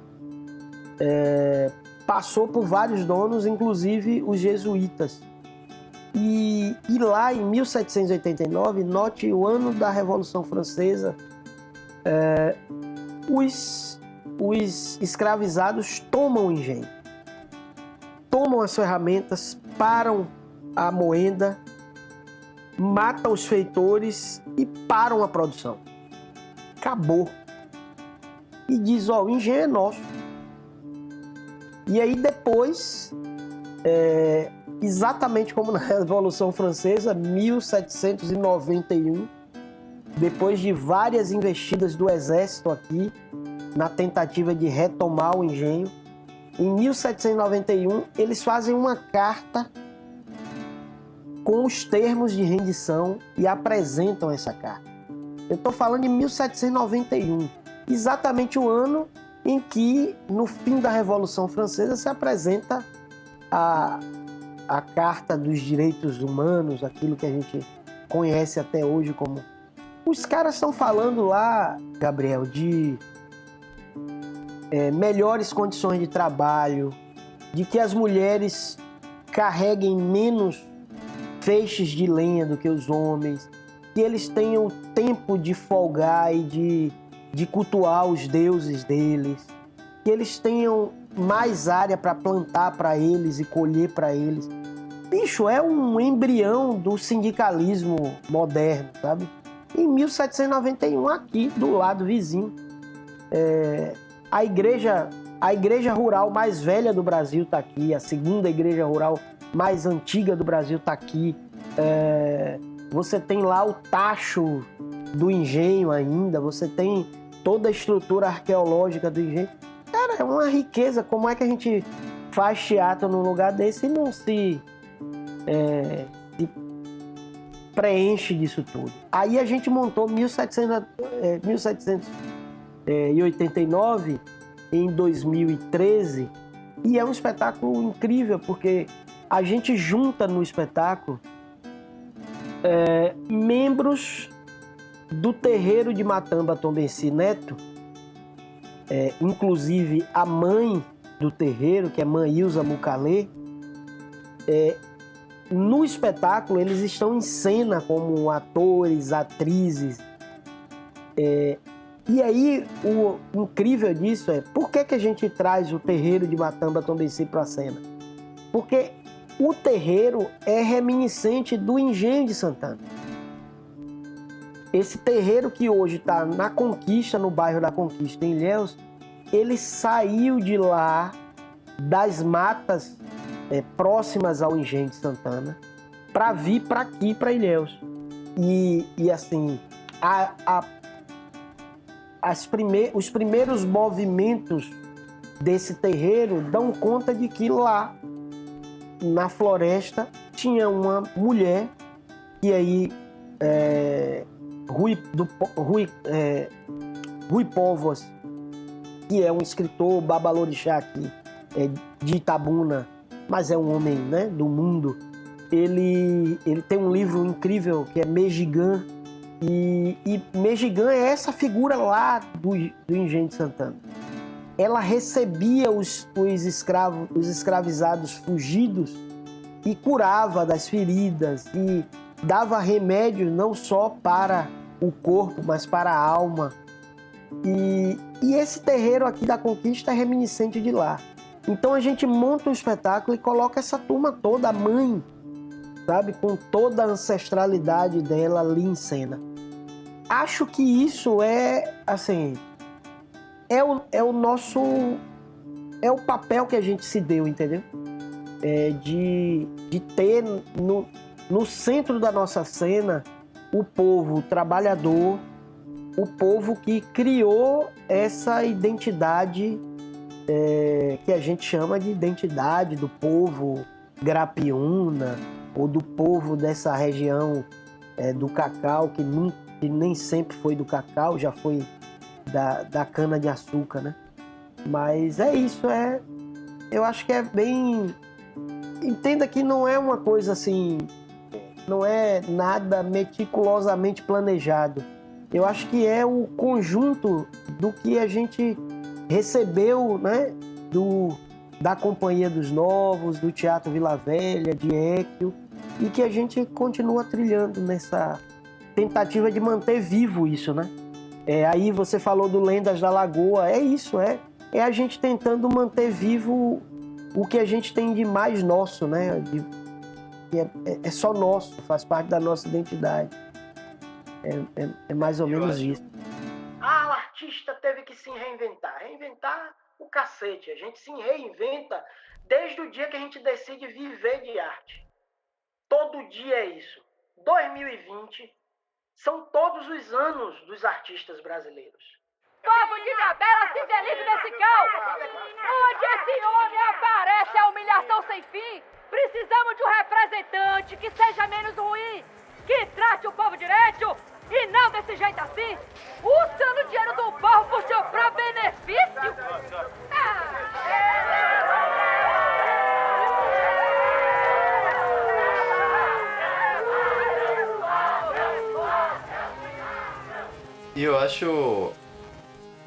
é, passou por vários donos, inclusive os jesuítas. E, e, lá em 1789, note o ano da Revolução Francesa, é, os, os escravizados tomam o engenho, tomam as ferramentas, param a moenda, matam os feitores e param a produção. Acabou. E diz: Ó, o engenho é nosso e aí depois, é, exatamente como na Revolução Francesa, 1791, depois de várias investidas do exército aqui, na tentativa de retomar o engenho, em 1791 eles fazem uma carta com os termos de rendição e apresentam essa carta. Eu estou falando de 1791, exatamente o ano em que, no fim da Revolução Francesa, se apresenta a, a Carta dos Direitos Humanos, aquilo que a gente conhece até hoje como. Os caras estão falando lá, Gabriel, de é, melhores condições de trabalho, de que as mulheres carreguem menos feixes de lenha do que os homens, que eles tenham tempo de folgar e de de cultuar os deuses deles, que eles tenham mais área para plantar para eles e colher para eles. Bicho, é um embrião do sindicalismo moderno, sabe? Em 1791, aqui do lado vizinho, é, a igreja a igreja rural mais velha do Brasil está aqui, a segunda igreja rural mais antiga do Brasil está aqui. É, você tem lá o tacho do engenho ainda, você tem toda a estrutura arqueológica do engenho. Cara, é uma riqueza. Como é que a gente faz teatro num lugar desse e não se, é, se preenche disso tudo? Aí a gente montou 1700, é, 1789 em 2013 e é um espetáculo incrível porque a gente junta no espetáculo é, membros do terreiro de Matamba Tombenci Neto, é, inclusive a mãe do terreiro, que é Mãe Ilza Mucalê, é, no espetáculo eles estão em cena como atores, atrizes. É, e aí o incrível disso é por que, que a gente traz o terreiro de Matamba Tombenci para a cena? Porque o terreiro é reminiscente do engenho de Santana. Esse terreiro que hoje está na Conquista, no bairro da Conquista, em Ilhéus, ele saiu de lá, das matas é, próximas ao Engenho de Santana, para vir para aqui, para Ilhéus. E, e assim, a, a, as prime, os primeiros movimentos desse terreiro dão conta de que lá na floresta tinha uma mulher que aí é, Rui, do, Rui, é, Rui Povos, que é um escritor babalorixá aqui é, de Itabuna, mas é um homem né, do mundo, ele, ele tem um livro incrível que é Mexigã, e, e é essa figura lá do, do Engenho de Santana. Ela recebia os, os, escravos, os escravizados fugidos e curava das feridas e dava remédio não só para o corpo, mas para a alma. E, e esse terreiro aqui da Conquista é reminiscente de lá. Então a gente monta um espetáculo e coloca essa turma toda, a mãe, sabe, com toda a ancestralidade dela ali em cena. Acho que isso é, assim, é o, é o nosso, é o papel que a gente se deu, entendeu? é, de, de ter no, no centro da nossa cena o povo trabalhador, o povo que criou essa identidade é, que a gente chama de identidade do povo grapiúna ou do povo dessa região é, do cacau, que, que nem sempre foi do cacau, já foi da, da cana-de-açúcar, né? Mas é isso, é, eu acho que é bem entenda que não é uma coisa assim, não é nada meticulosamente planejado. Eu acho que é o conjunto do que a gente recebeu, né, do da Companhia dos Novos, do Teatro Vila Velha, de Equio, e que a gente continua trilhando nessa tentativa de manter vivo isso, né? É, aí você falou do Lendas da Lagoa, é isso, é, é a gente tentando manter vivo o que a gente tem de mais nosso, né? De, que é, é, é, só nosso, faz parte da nossa identidade. É, é, é mais ou Eu menos acho. isso. Ah, o artista teve que se reinventar. Reinventar o cacete. A gente se reinventa desde o dia que a gente decide viver de arte. Todo dia é isso. 2020 são todos os anos dos artistas brasileiros povo de Ilhabela se delícia nesse cão. Onde esse homem aparece a humilhação sem fim, precisamos de um representante que seja menos ruim, que trate o povo direito e não desse jeito assim, usando o dinheiro do povo por seu próprio benefício. E eu acho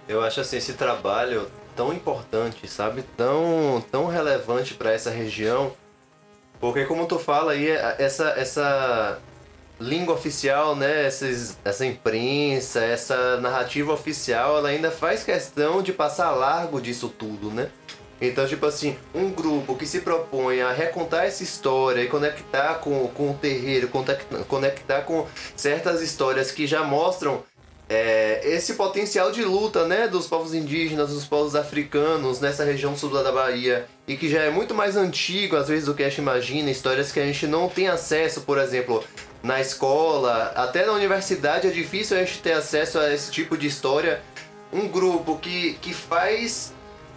eu acho assim esse trabalho tão importante, sabe? Tão, tão relevante para essa região. Porque como tu fala aí, é, essa, essa língua oficial, né? Essas, essa imprensa, essa narrativa oficial, ela ainda faz questão de passar largo disso tudo, né? Então, tipo assim, um grupo que se propõe a recontar essa história e conectar com, com o terreiro, conectar com certas histórias que já mostram é, esse potencial de luta né, dos povos indígenas, dos povos africanos nessa região sul da Bahia e que já é muito mais antigo às vezes do que a gente imagina, histórias que a gente não tem acesso, por exemplo, na escola, até na universidade é difícil a gente ter acesso a esse tipo de história. Um grupo que, que faz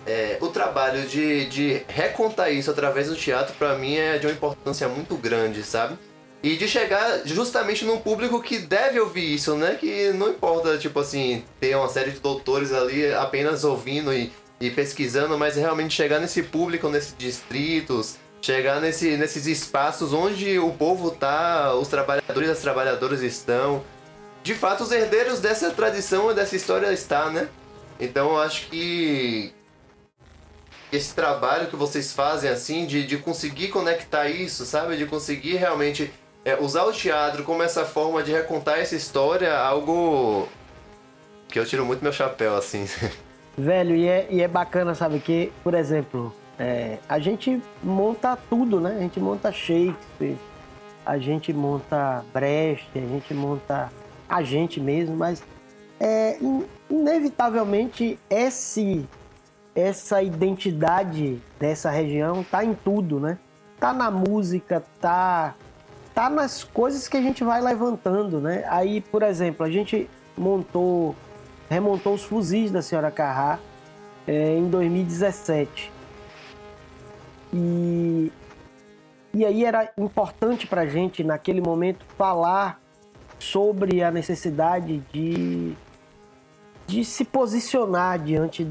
é, o trabalho de, de recontar isso através do teatro, para mim, é de uma importância muito grande, sabe? E de chegar justamente num público que deve ouvir isso, né? Que não importa, tipo assim, ter uma série de doutores ali apenas ouvindo e, e pesquisando, mas realmente chegar nesse público, nesses distritos, chegar nesse, nesses espaços onde o povo tá, os trabalhadores e as trabalhadoras estão. De fato, os herdeiros dessa tradição e dessa história está, né? Então eu acho que esse trabalho que vocês fazem assim, de, de conseguir conectar isso, sabe? De conseguir realmente é, usar o teatro como essa forma de recontar essa história é algo que eu tiro muito meu chapéu, assim. Velho, e é, e é bacana, sabe, que, por exemplo, é, a gente monta tudo, né? A gente monta Shakespeare, a gente monta Brecht, a gente monta a gente mesmo, mas é, inevitavelmente esse, essa identidade dessa região tá em tudo, né? Tá na música, tá tá nas coisas que a gente vai levantando, né? Aí, por exemplo, a gente montou, remontou os fuzis da senhora Carrá é, em 2017. E, e aí era importante para a gente, naquele momento, falar sobre a necessidade de, de se posicionar diante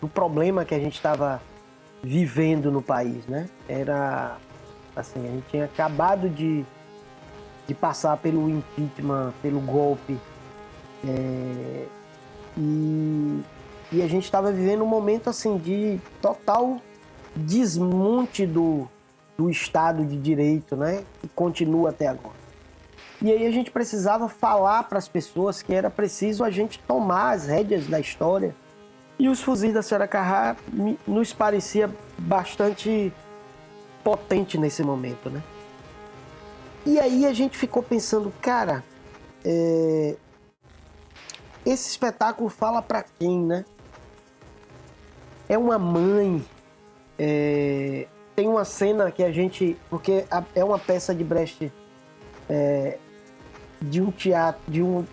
do problema que a gente estava vivendo no país, né? Era assim, a gente tinha acabado de, de passar pelo impeachment, pelo golpe, é, e, e a gente estava vivendo um momento assim de total desmonte do, do Estado de Direito, né? E continua até agora. E aí a gente precisava falar para as pessoas que era preciso a gente tomar as rédeas da história. E os fuzis da Senhora Carrá nos parecia bastante potente nesse momento, né? E aí a gente ficou pensando, cara, é... esse espetáculo fala para quem, né? É uma mãe. É... Tem uma cena que a gente, porque é uma peça de Brecht é... de um teatro, de um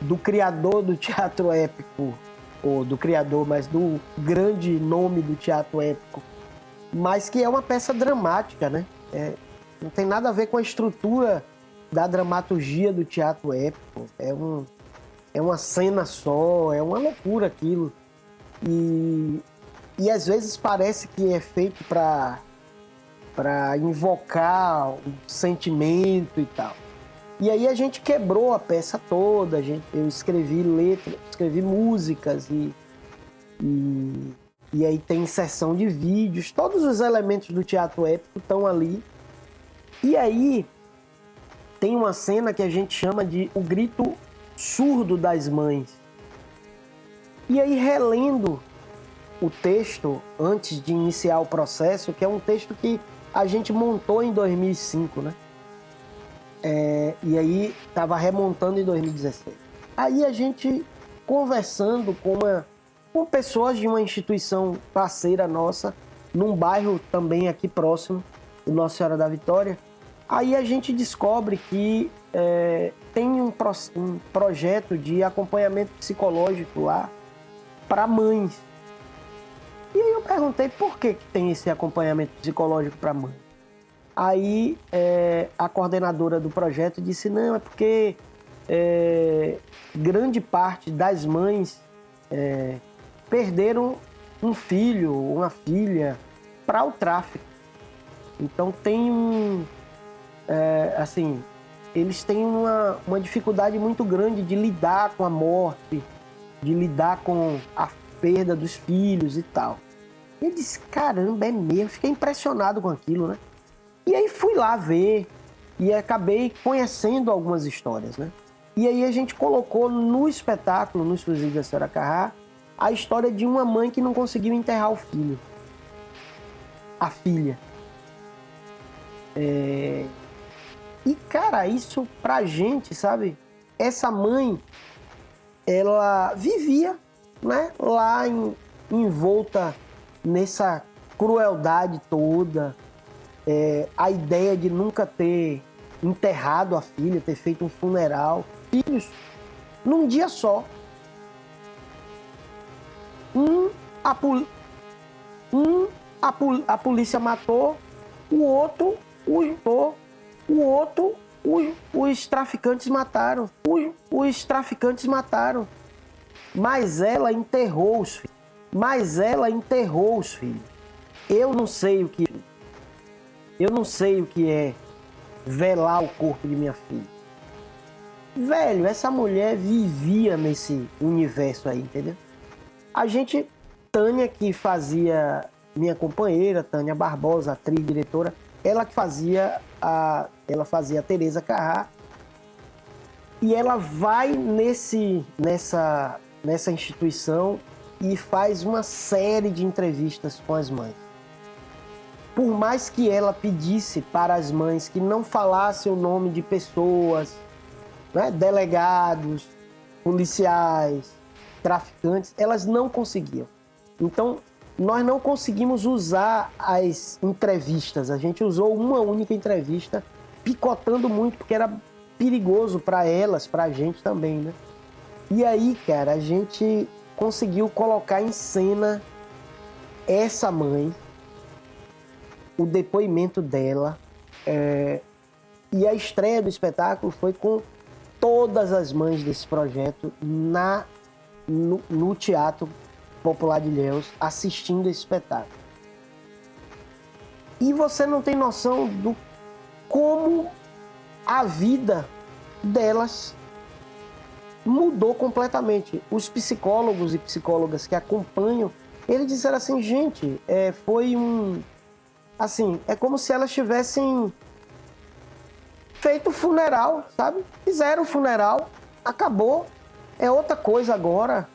do criador do teatro épico, ou do criador, mas do grande nome do teatro épico, mas que é uma peça dramática, né? É, não tem nada a ver com a estrutura da dramaturgia do teatro épico. É, um, é uma cena só, é uma loucura aquilo. E, e às vezes parece que é feito para para invocar o sentimento e tal. E aí a gente quebrou a peça toda, a gente, eu escrevi letras, escrevi músicas e, e, e aí tem inserção de vídeos, todos os elementos do teatro épico estão ali. E aí tem uma cena que a gente chama de o grito surdo das mães. E aí relendo o texto antes de iniciar o processo, que é um texto que a gente montou em 2005, né? É, e aí estava remontando em 2016. Aí a gente conversando com, uma, com pessoas de uma instituição parceira nossa, num bairro também aqui próximo, Nossa Senhora da Vitória, aí a gente descobre que é, tem um, pro, um projeto de acompanhamento psicológico lá para mães. E aí eu perguntei por que, que tem esse acompanhamento psicológico para mães. Aí é, a coordenadora do projeto disse: não, é porque é, grande parte das mães é, perderam um filho, uma filha para o tráfico. Então tem um. É, assim, eles têm uma, uma dificuldade muito grande de lidar com a morte, de lidar com a perda dos filhos e tal. E eu disse: caramba, é mesmo. Fiquei impressionado com aquilo, né? E aí fui lá ver e acabei conhecendo algumas histórias, né? E aí a gente colocou no espetáculo, no exclusivo da Senhora Carrá, a história de uma mãe que não conseguiu enterrar o filho. A filha. É... E, cara, isso pra gente, sabe? Essa mãe, ela vivia, né? Lá em, envolta nessa crueldade toda, é, a ideia de nunca ter enterrado a filha, ter feito um funeral. Filhos, num dia só. Um, a, pol um a, pol a polícia matou, o outro o, o outro os, os traficantes mataram. Os, os traficantes mataram. Mas ela enterrou os filhos. Mas ela enterrou os filhos. Eu não sei o que eu não sei o que é velar o corpo de minha filha. Velho, essa mulher vivia nesse universo aí, entendeu? A gente, Tânia, que fazia minha companheira, Tânia Barbosa, atriz, diretora, ela que fazia a, ela fazia a Teresa Carrá. E ela vai nesse, nessa, nessa instituição e faz uma série de entrevistas com as mães por mais que ela pedisse para as mães que não falassem o nome de pessoas, né, delegados, policiais, traficantes, elas não conseguiam. Então, nós não conseguimos usar as entrevistas. A gente usou uma única entrevista picotando muito, porque era perigoso para elas, para a gente também, né? E aí, cara, a gente conseguiu colocar em cena essa mãe, o depoimento dela, é, e a estreia do espetáculo foi com todas as mães desse projeto na no, no Teatro Popular de Ilhéus assistindo esse espetáculo. E você não tem noção do como a vida delas mudou completamente. Os psicólogos e psicólogas que acompanham, eles disseram assim, gente, é, foi um, assim, é como se elas tivessem feito funeral, sabe? Fizeram o funeral, acabou, é outra coisa agora.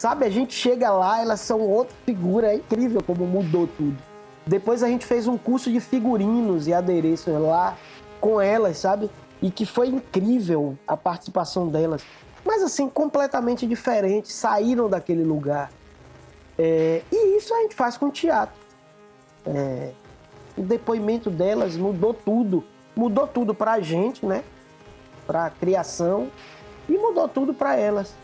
Sabe, a gente chega lá, elas são outra figura, é incrível como mudou tudo. Depois a gente fez um curso de figurinos e adereços lá com elas, sabe? E que foi incrível a participação delas. Mas assim, completamente diferente, saíram daquele lugar. É, e isso a gente faz com teatro. É, o depoimento delas mudou tudo. Mudou tudo para a gente, né? Para criação e mudou tudo para elas.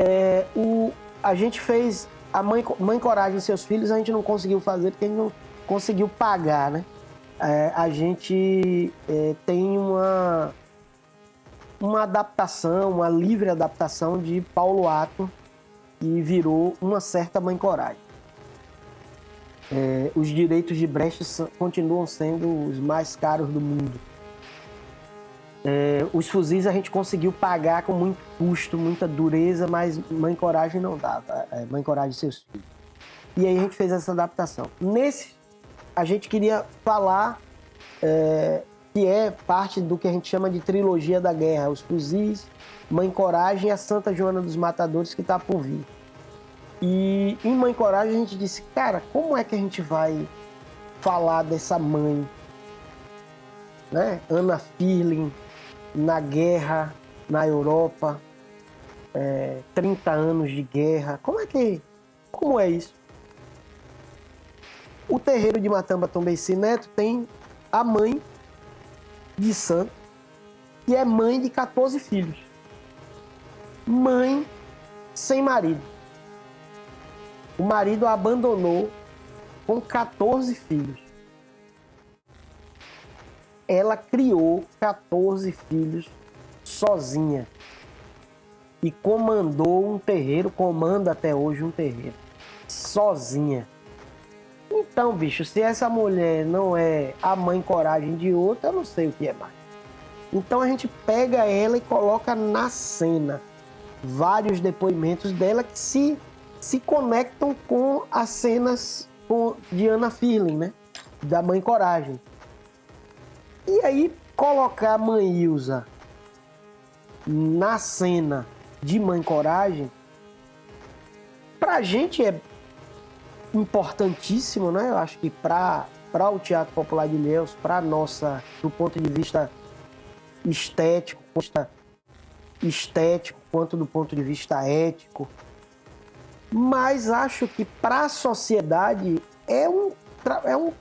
É, o, a gente fez a mãe, mãe Coragem e seus filhos, a gente não conseguiu fazer porque a gente não conseguiu pagar, né? É, a gente é, tem uma, uma adaptação, uma livre adaptação de Paulo Ato e virou uma certa mãe coragem. É, os direitos de Brecht continuam sendo os mais caros do mundo. É, os fuzis a gente conseguiu pagar com muito custo, muita dureza, mas Mãe Coragem não dava. Tá? É, Mãe Coragem e seus filhos. E aí a gente fez essa adaptação. Nesse, a gente queria falar é, que é parte do que a gente chama de trilogia da guerra: os fuzis, Mãe Coragem e a Santa Joana dos Matadores, que está por vir. E em Mãe Coragem a gente disse, cara, como é que a gente vai falar dessa mãe? Né? Ana Firling, na guerra na Europa, é, 30 anos de guerra. Como é que. Como é isso? O terreiro de Matamba Tombeci Neto tem a mãe de santo, que é mãe de 14 filhos. Mãe sem marido. O marido a abandonou com 14 filhos ela criou 14 filhos sozinha e comandou um terreiro, comanda até hoje um terreiro, sozinha. Então, bicho, se essa mulher não é a mãe coragem de outra, eu não sei o que é mais. Então a gente pega ela e coloca na cena vários depoimentos dela que se, se conectam com as cenas de Ana Firling, né? Da mãe coragem. E aí, colocar a mãe Ilza na cena de Mãe Coragem, pra gente é importantíssimo, né? Eu acho que pra, pra o Teatro Popular de Ilhéus, pra nossa, do ponto de vista estético, estético quanto do ponto de vista ético, mas acho que para a sociedade é um, é um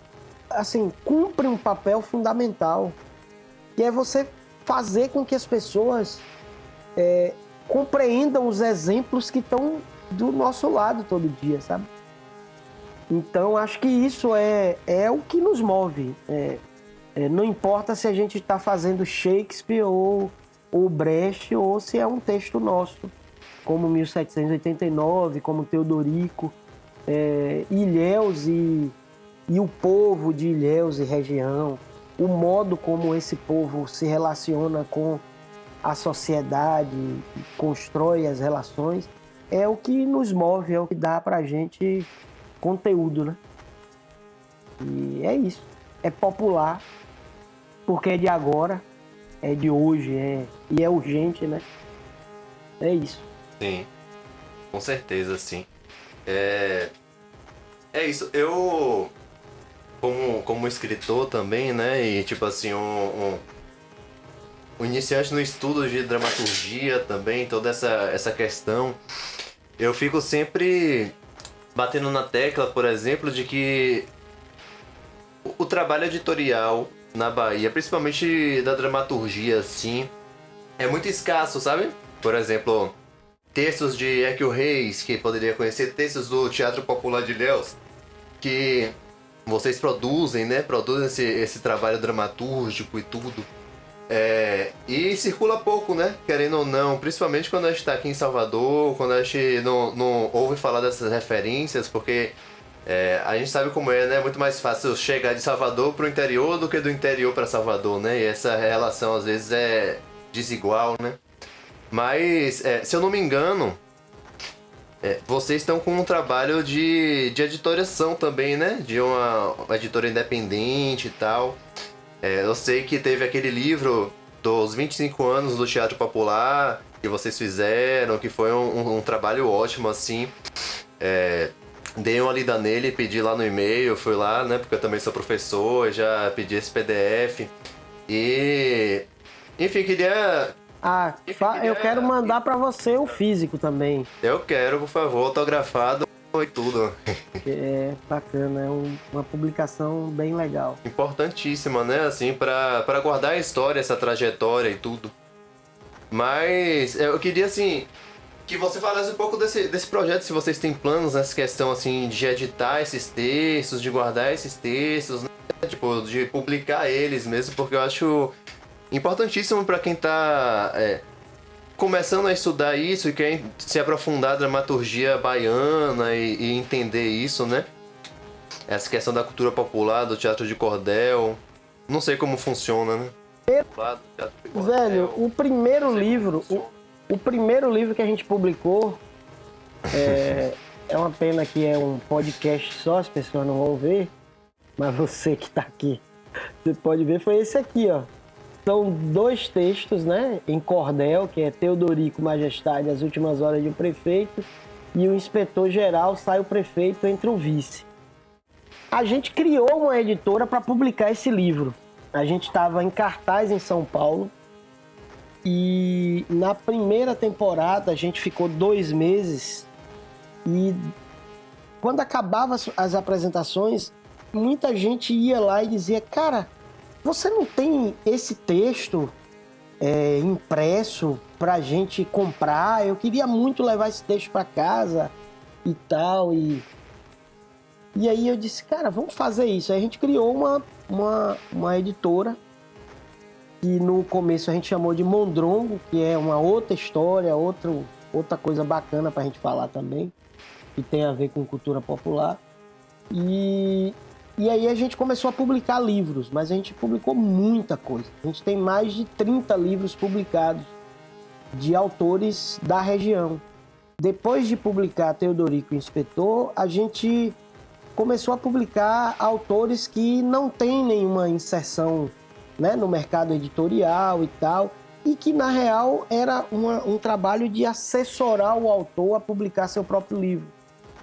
assim, cumpre um papel fundamental, que é você fazer com que as pessoas é, compreendam os exemplos que estão do nosso lado todo dia, sabe? Então, acho que isso é, é o que nos move. É, é, não importa se a gente está fazendo Shakespeare ou, ou Brecht, ou se é um texto nosso, como 1789, como Teodorico, é, Ilhéus e e o povo de Ilhéus e região, o modo como esse povo se relaciona com a sociedade, constrói as relações, é o que nos move, é o que dá pra gente conteúdo, né? E é isso. É popular, porque é de agora, é de hoje, é, e é urgente, né? É isso. Sim, com certeza, sim. É, é isso. Eu como, como escritor também, né? E tipo assim, um, um, um iniciante no estudo de dramaturgia também, toda essa, essa questão. Eu fico sempre batendo na tecla, por exemplo, de que o, o trabalho editorial na Bahia, principalmente da dramaturgia, assim, é muito escasso, sabe? Por exemplo, textos de Equio Reis, que poderia conhecer, textos do Teatro Popular de Ilhéus, que vocês produzem, né? Produzem esse, esse trabalho dramatúrgico e tudo. É, e circula pouco, né? Querendo ou não, principalmente quando a gente está aqui em Salvador, quando a gente não, não ouve falar dessas referências, porque é, a gente sabe como é, né? É muito mais fácil chegar de Salvador para o interior do que do interior para Salvador, né? E essa relação às vezes é desigual, né? Mas, é, se eu não me engano, é, vocês estão com um trabalho de, de editoração também, né? De uma, uma editora independente e tal. É, eu sei que teve aquele livro dos 25 anos do Teatro Popular que vocês fizeram, que foi um, um trabalho ótimo, assim. É, dei uma lida nele, pedi lá no e-mail, fui lá, né? Porque eu também sou professor, já pedi esse PDF. E. Enfim, queria. Ah, eu quero mandar para você o físico também. Eu quero, por favor, autografado e tudo. É bacana, é um, uma publicação bem legal. Importantíssima, né? Assim, para guardar a história, essa trajetória e tudo. Mas eu queria, assim, que você falasse um pouco desse, desse projeto, se vocês têm planos nessa questão, assim, de editar esses textos, de guardar esses textos, né? Tipo, de publicar eles mesmo, porque eu acho importantíssimo para quem tá é, começando a estudar isso e quer se aprofundar na dramaturgia baiana e, e, entender isso, né? Essa questão da cultura popular, do teatro de cordel. Não sei como funciona, né? Velho, o primeiro livro, o, o, primeiro livro que a gente publicou é, é uma pena que é um podcast só, as pessoas não vão ver, mas você que tá aqui, você pode ver, foi esse aqui, ó. São dois textos, né? Em cordel, que é Teodorico Majestade, As Últimas Horas de um Prefeito, e o inspetor-geral sai o prefeito entre o vice. A gente criou uma editora para publicar esse livro. A gente estava em cartaz em São Paulo e na primeira temporada a gente ficou dois meses e quando acabava as apresentações, muita gente ia lá e dizia, cara, você não tem esse texto é, impresso para gente comprar? Eu queria muito levar esse texto para casa e tal. E, e aí eu disse, cara, vamos fazer isso. Aí a gente criou uma, uma, uma editora que no começo a gente chamou de Mondrongo, que é uma outra história, outro, outra coisa bacana para a gente falar também, que tem a ver com cultura popular. E, e aí a gente começou a publicar livros, mas a gente publicou muita coisa. A gente tem mais de 30 livros publicados de autores da região. Depois de publicar Teodorico Inspetor, a gente começou a publicar autores que não têm nenhuma inserção né, no mercado editorial e tal, e que na real era uma, um trabalho de assessorar o autor a publicar seu próprio livro.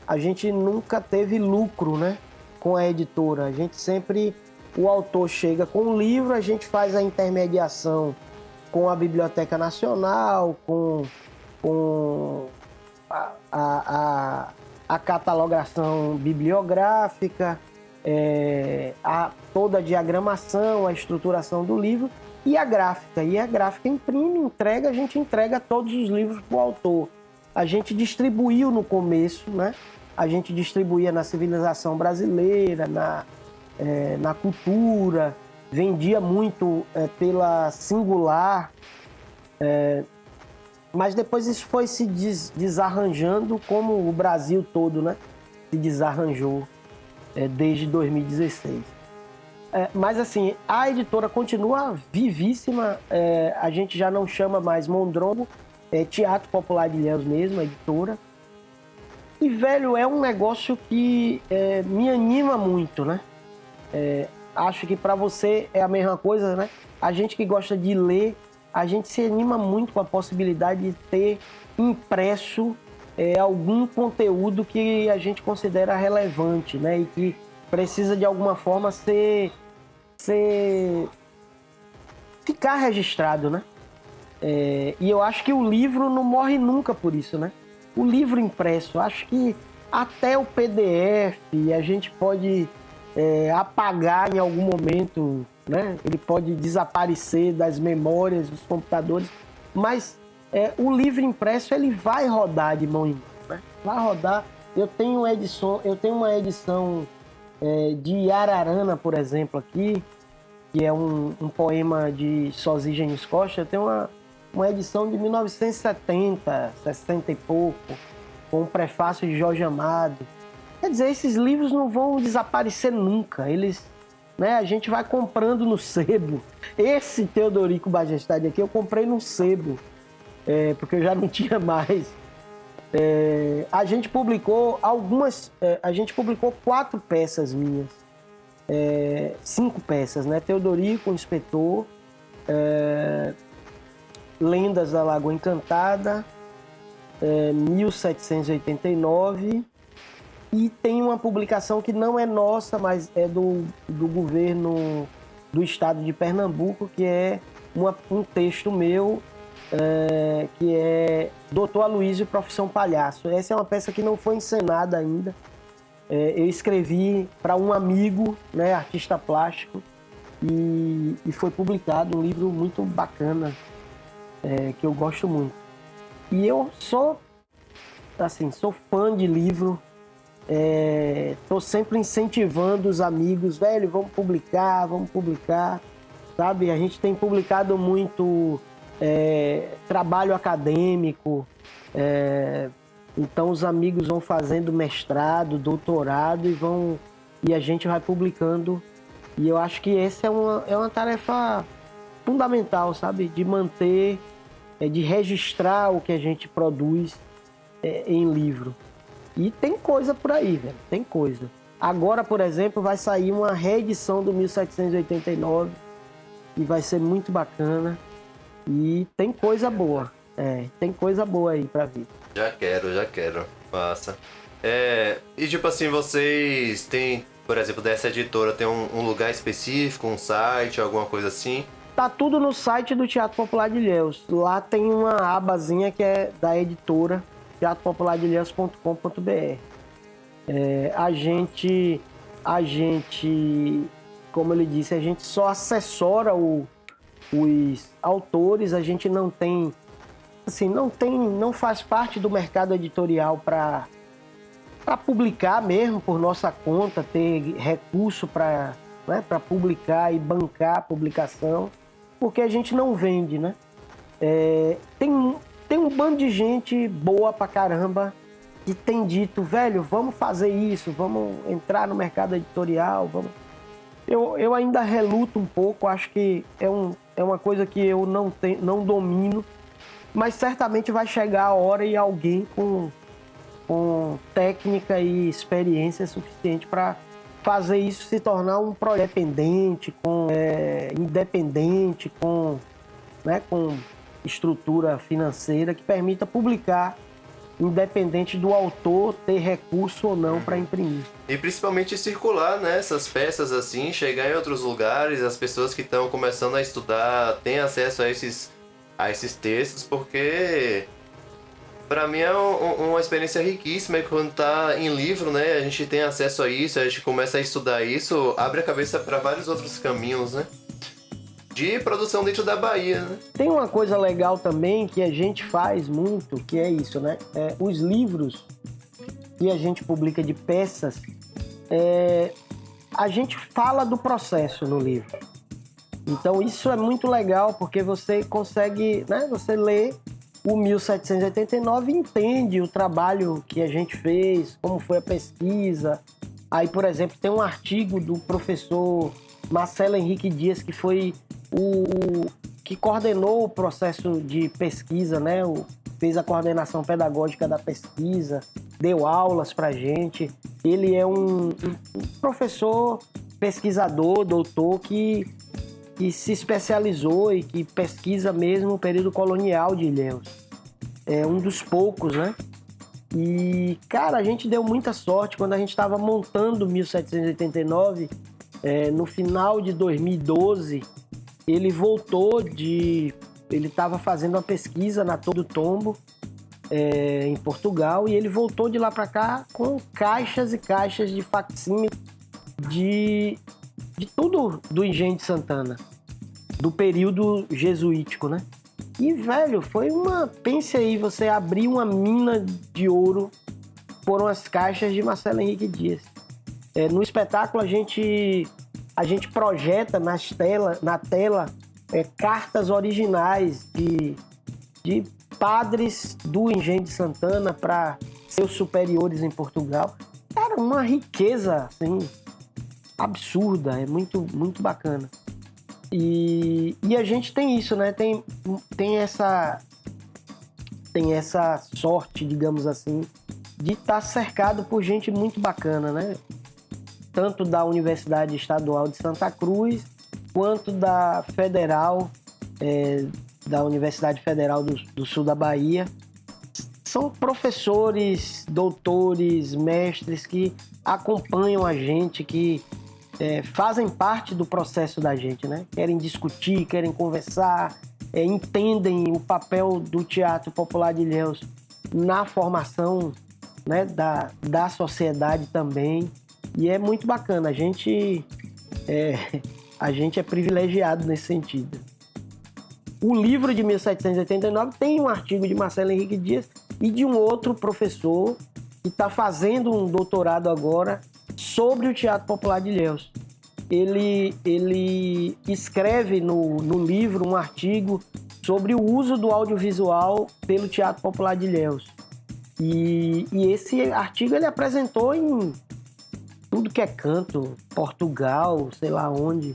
A gente nunca teve lucro, né? Com a editora. A gente sempre, o autor chega com o livro, a gente faz a intermediação com a Biblioteca Nacional, com, com a, a, a catalogação bibliográfica, é, a, toda a diagramação, a estruturação do livro e a gráfica. E a gráfica imprime, entrega, a gente entrega todos os livros para o autor. A gente distribuiu no começo, né? A gente distribuía na civilização brasileira, na, é, na cultura, vendia muito é, pela singular, é, mas depois isso foi se des desarranjando como o Brasil todo né, se desarranjou é, desde 2016. É, mas assim, a editora continua vivíssima, é, a gente já não chama mais Mondrongo, é Teatro Popular de Ilhéus mesmo, a editora. E, velho, é um negócio que é, me anima muito, né? É, acho que para você é a mesma coisa, né? A gente que gosta de ler, a gente se anima muito com a possibilidade de ter impresso é, algum conteúdo que a gente considera relevante, né? E que precisa de alguma forma ser, ser ficar registrado, né? É, e eu acho que o livro não morre nunca por isso, né? O livro impresso. Acho que até o PDF a gente pode é, apagar em algum momento né? Ele pode desaparecer das memórias dos computadores, mas é, o livro impresso ele vai rodar de mão em mão, né? vai rodar. Eu tenho edição, eu tenho uma edição é, de Ararana, por exemplo, aqui, que é um, um poema de Sosígenes Costa. Eu tenho uma, uma edição de 1970, 60 e pouco, com um prefácio de Jorge Amado. Quer dizer, esses livros não vão desaparecer nunca. Eles, né, a gente vai comprando no sebo. Esse Teodorico Majestade aqui eu comprei no sebo é, porque eu já não tinha mais. É, a gente publicou algumas, é, a gente publicou quatro peças minhas, é, cinco peças, né? Teodorico, o Inspetor, é, Lendas da Lagoa Encantada, 1789 é, e tem uma publicação que não é nossa, mas é do, do governo do estado de Pernambuco, que é uma, um texto meu é, que é Doutor Aloysio Profissão Palhaço. Essa é uma peça que não foi encenada ainda. É, eu escrevi para um amigo, né, artista plástico, e, e, foi publicado um livro muito bacana, é, que eu gosto muito. E eu sou, assim, sou fã de livro, estou é, sempre incentivando os amigos, velho, vamos publicar, vamos publicar, sabe? A gente tem publicado muito é, trabalho acadêmico. É, então os amigos vão fazendo mestrado, doutorado e vão e a gente vai publicando. E eu acho que essa é uma, é uma tarefa fundamental, sabe? De manter, é, de registrar o que a gente produz é, em livro. E tem coisa por aí, velho. Tem coisa. Agora, por exemplo, vai sair uma reedição do 1789 e vai ser muito bacana. E tem coisa boa. É, tem coisa boa aí pra vir. Já quero, já quero. Massa. É, e tipo assim, vocês têm, por exemplo, dessa editora, tem um, um, lugar específico, um site, alguma coisa assim? Tá tudo no site do Teatro Popular de Ilhéus. Lá tem uma abazinha que é da editora teatropopulardilhéus.com.br. É, a gente, a gente, como ele disse, a gente só assessora o, os autores, a gente não tem assim, não tem, não faz parte do mercado editorial para para publicar mesmo por nossa conta, ter recurso para né, para publicar e bancar a publicação, porque a gente não vende, né? É, tem, tem um bando de gente boa pra caramba que tem dito, velho, vamos fazer isso, vamos entrar no mercado editorial, vamos. Eu, eu ainda reluto um pouco, acho que é um, é uma coisa que eu não, tenho, não domino, mas certamente vai chegar a hora e alguém com, com técnica e experiência suficiente para fazer isso se tornar um projeto independente, com, é, independente, com, né, com estrutura financeira que permita publicar independente do autor ter recurso ou não para imprimir. E principalmente circular né, essas peças assim, chegar em outros lugares, as pessoas que estão começando a estudar têm acesso a esses, a esses textos, porque para mim é um, uma experiência riquíssima quando tá em livro, né, a gente tem acesso a isso, a gente começa a estudar isso, abre a cabeça para vários outros caminhos, né? de produção dentro da Bahia, né? Tem uma coisa legal também que a gente faz muito, que é isso, né? É, os livros que a gente publica de peças, é, a gente fala do processo no livro. Então isso é muito legal porque você consegue, né? Você lê o 1789 e entende o trabalho que a gente fez, como foi a pesquisa. Aí, por exemplo, tem um artigo do professor Marcelo Henrique Dias que foi o, que coordenou o processo de pesquisa, né? O, fez a coordenação pedagógica da pesquisa, deu aulas para gente. Ele é um, um professor, pesquisador, doutor que, que se especializou e que pesquisa mesmo o período colonial de Ilhéus. É um dos poucos, né? E, cara, a gente deu muita sorte quando a gente estava montando 1789, é, no final de 2012 ele voltou de. Ele estava fazendo uma pesquisa na Todo Tombo, é, em Portugal, e ele voltou de lá para cá com caixas e caixas de facsímile de de tudo do Engenho de Santana, do período jesuítico, né? E, velho, foi uma. Pense aí, você abrir uma mina de ouro foram as caixas de Marcelo Henrique Dias. É, no espetáculo a gente a gente projeta nas tela, na tela é, cartas originais de, de padres do Engenho de Santana para seus superiores em Portugal. Cara, uma riqueza assim absurda, é muito muito bacana. E, e a gente tem isso, né? Tem, tem essa tem essa sorte, digamos assim, de estar tá cercado por gente muito bacana, né? Tanto da Universidade Estadual de Santa Cruz, quanto da Federal, é, da Universidade Federal do, do Sul da Bahia. São professores, doutores, mestres que acompanham a gente, que é, fazem parte do processo da gente, né? Querem discutir, querem conversar, é, entendem o papel do teatro popular de Ilhéus na formação né, da, da sociedade também. E é muito bacana. A gente é, a gente é privilegiado nesse sentido. O livro de 1789 tem um artigo de Marcelo Henrique Dias e de um outro professor que está fazendo um doutorado agora sobre o Teatro Popular de Ilhéus. Ele, ele escreve no, no livro um artigo sobre o uso do audiovisual pelo Teatro Popular de Ilhéus. E, e esse artigo ele apresentou em tudo que é canto, Portugal, sei lá onde.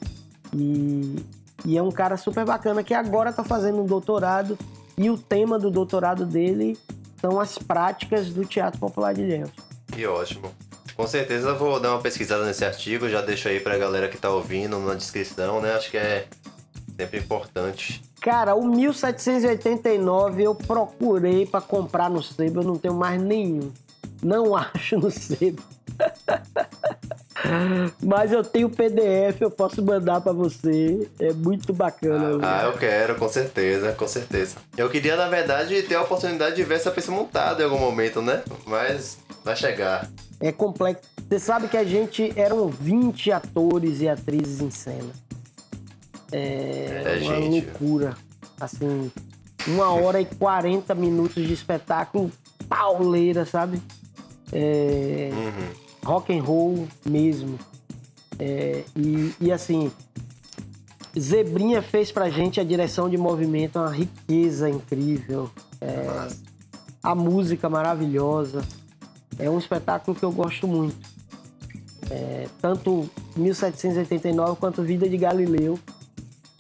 E, e é um cara super bacana que agora está fazendo um doutorado e o tema do doutorado dele são as práticas do Teatro Popular de Ilhéus. Que ótimo. Com certeza vou dar uma pesquisada nesse artigo, já deixo aí pra galera que tá ouvindo na descrição, né? Acho que é sempre importante Cara, o 1789 eu procurei para comprar no sebo, eu não tenho mais nenhum. Não acho no sebo. Mas eu tenho PDF, eu posso mandar para você. É muito bacana. Ah, ah, eu quero, com certeza, com certeza. Eu queria, na verdade, ter a oportunidade de ver essa peça montada em algum momento, né? Mas vai chegar. É complexo. Você sabe que a gente eram 20 atores e atrizes em cena. É, é uma gente. loucura. Assim, uma hora e 40 minutos de espetáculo pauleira, sabe? É, uhum. Rock and roll mesmo. É, e, e assim, Zebrinha fez pra gente a direção de movimento, uma riqueza incrível. É, a música maravilhosa. É um espetáculo que eu gosto muito. É, tanto 1789 quanto Vida de Galileu.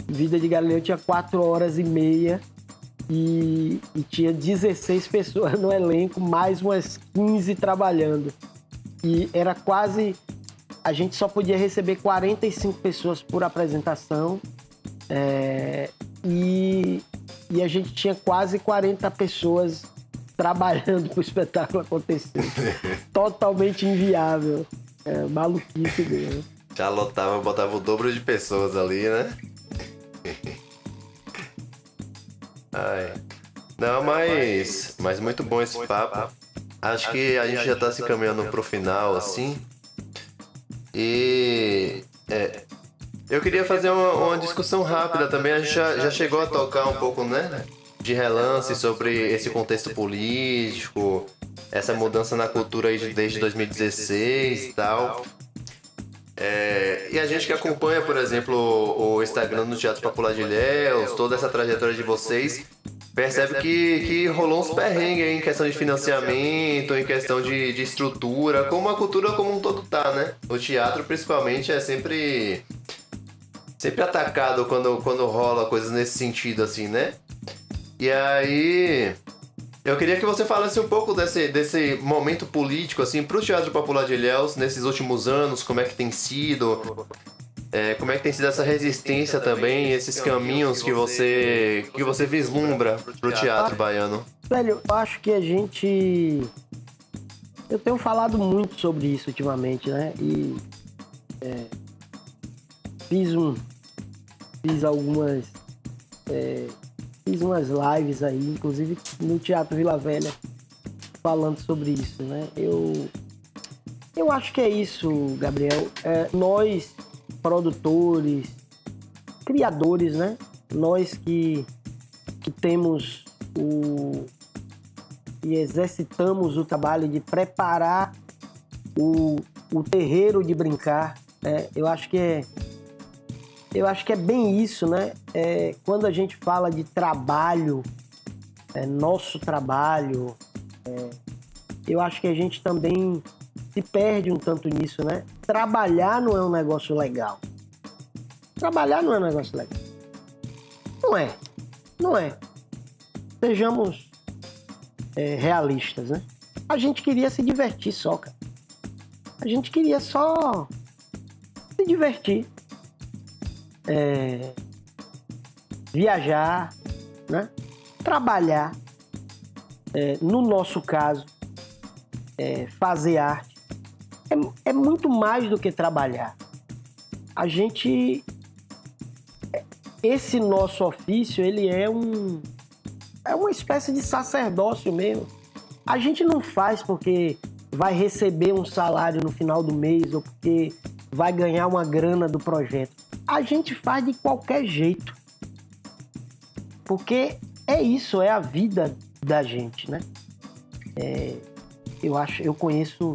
Vida de Galileu tinha 4 horas e meia e, e, tinha 16 pessoas no elenco, mais umas 15 trabalhando. E era quase. A gente só podia receber 45 pessoas por apresentação. É, e, e a gente tinha quase 40 pessoas trabalhando para o espetáculo acontecer. Totalmente inviável. É, maluquice mesmo. Já lotava, botava o dobro de pessoas ali, né? Ai. Não, mas, mas muito bom esse papo. Acho que a gente já tá se encaminhando pro final, assim. E. É, eu queria fazer uma, uma, discussão rápida também. A gente já, já chegou a tocar um pouco, né? De relance sobre esse contexto político, essa mudança na cultura aí desde 2016 e tal. É, e a gente que acompanha, por exemplo, o Instagram do Teatro Popular de Ilhéus, toda essa trajetória de vocês, percebe que, que rolou uns perrengues em questão de financiamento, em questão de, de estrutura, como a cultura como um todo tá, né? O teatro, principalmente, é sempre sempre atacado quando, quando rola coisas nesse sentido, assim, né? E aí, eu queria que você falasse um pouco desse, desse momento político, assim, para o Teatro Popular de Ilhéus, nesses últimos anos, como é que tem sido, é, como é que tem sido essa resistência também, esses caminhos que você, que você vislumbra para o teatro baiano? Velho, eu acho que a gente... Eu tenho falado muito sobre isso ultimamente, né? E é, fiz um... Fiz algumas... É, fiz umas lives aí, inclusive no Teatro Vila Velha, falando sobre isso, né? Eu, eu acho que é isso, Gabriel. É, nós, produtores, criadores, né? Nós que, que temos o e exercitamos o trabalho de preparar o, o terreiro de brincar. Né? Eu acho que é eu acho que é bem isso, né? É, quando a gente fala de trabalho, é, nosso trabalho, é, eu acho que a gente também se perde um tanto nisso, né? Trabalhar não é um negócio legal. Trabalhar não é um negócio legal. Não é. Não é. Sejamos é, realistas, né? A gente queria se divertir só, cara. A gente queria só se divertir. É, viajar, né? Trabalhar. É, no nosso caso, é, fazer arte. É, é muito mais do que trabalhar. A gente esse nosso ofício ele é um é uma espécie de sacerdócio mesmo. A gente não faz porque vai receber um salário no final do mês ou porque vai ganhar uma grana do projeto. A gente faz de qualquer jeito. Porque é isso, é a vida da gente, né? É, eu acho, eu conheço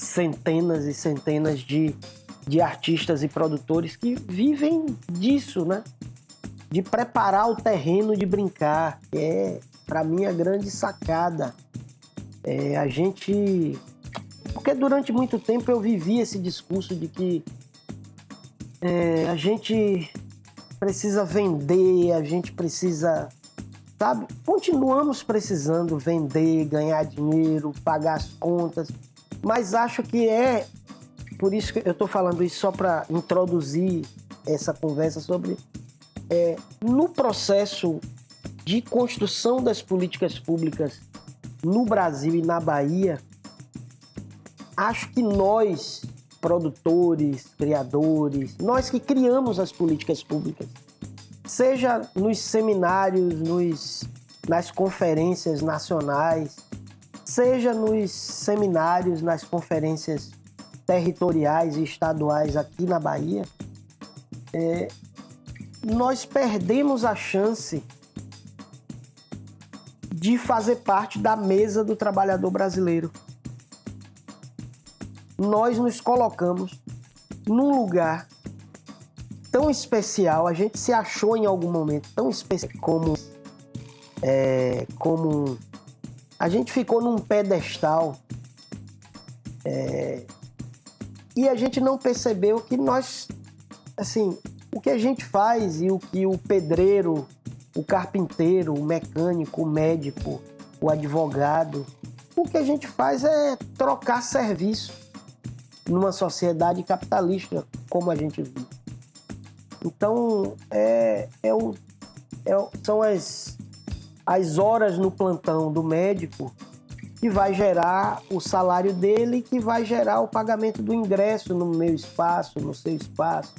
centenas e centenas de, de artistas e produtores que vivem disso, né? de preparar o terreno de brincar, é, para mim, a grande sacada. É, a gente. Porque durante muito tempo eu vivi esse discurso de que é, a gente precisa vender, a gente precisa. Sabe? Continuamos precisando vender, ganhar dinheiro, pagar as contas, mas acho que é. Por isso que eu estou falando isso só para introduzir essa conversa sobre é, no processo de construção das políticas públicas no Brasil e na Bahia, acho que nós, produtores, criadores, nós que criamos as políticas públicas, seja nos seminários, nos, nas conferências nacionais, seja nos seminários, nas conferências territoriais e estaduais aqui na Bahia, é, nós perdemos a chance de fazer parte da mesa do trabalhador brasileiro. Nós nos colocamos num lugar tão especial, a gente se achou em algum momento tão especial como é, como a gente ficou num pedestal é, e a gente não percebeu que nós assim o que a gente faz e o que o pedreiro, o carpinteiro, o mecânico, o médico, o advogado, o que a gente faz é trocar serviço numa sociedade capitalista como a gente vive. Então, é, é o, é, são as, as horas no plantão do médico que vai gerar o salário dele, que vai gerar o pagamento do ingresso no meu espaço, no seu espaço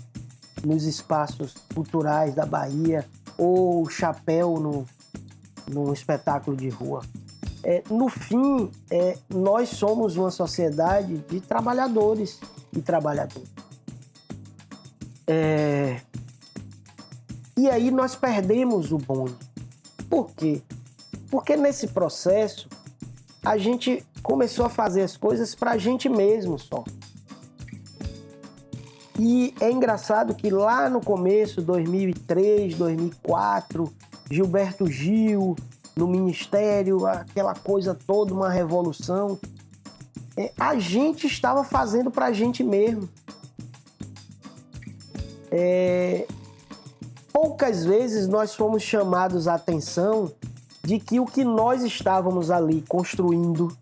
nos espaços culturais da Bahia ou chapéu no, no espetáculo de rua. É, no fim, é, nós somos uma sociedade de trabalhadores e trabalhadoras. É, e aí nós perdemos o bonde. Por quê? Porque nesse processo a gente começou a fazer as coisas para a gente mesmo só. E é engraçado que lá no começo, 2003, 2004, Gilberto Gil no ministério, aquela coisa toda, uma revolução. É, a gente estava fazendo para a gente mesmo. É, poucas vezes nós fomos chamados a atenção de que o que nós estávamos ali construindo,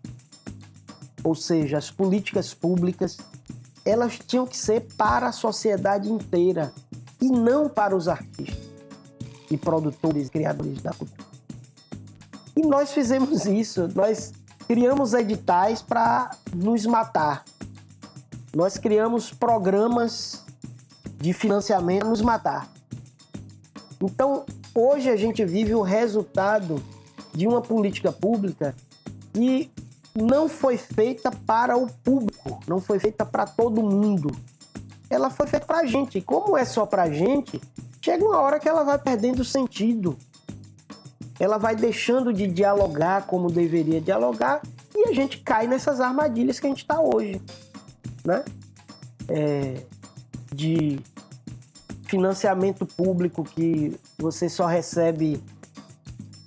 ou seja, as políticas públicas, elas tinham que ser para a sociedade inteira e não para os artistas e produtores criadores da cultura. E nós fizemos isso, nós criamos editais para nos matar. Nós criamos programas de financiamento para nos matar. Então, hoje a gente vive o resultado de uma política pública que não foi feita para o público, não foi feita para todo mundo. ela foi feita pra gente. E como é só pra gente, chega uma hora que ela vai perdendo sentido. Ela vai deixando de dialogar como deveria dialogar e a gente cai nessas armadilhas que a gente está hoje, né? É, de financiamento público que você só recebe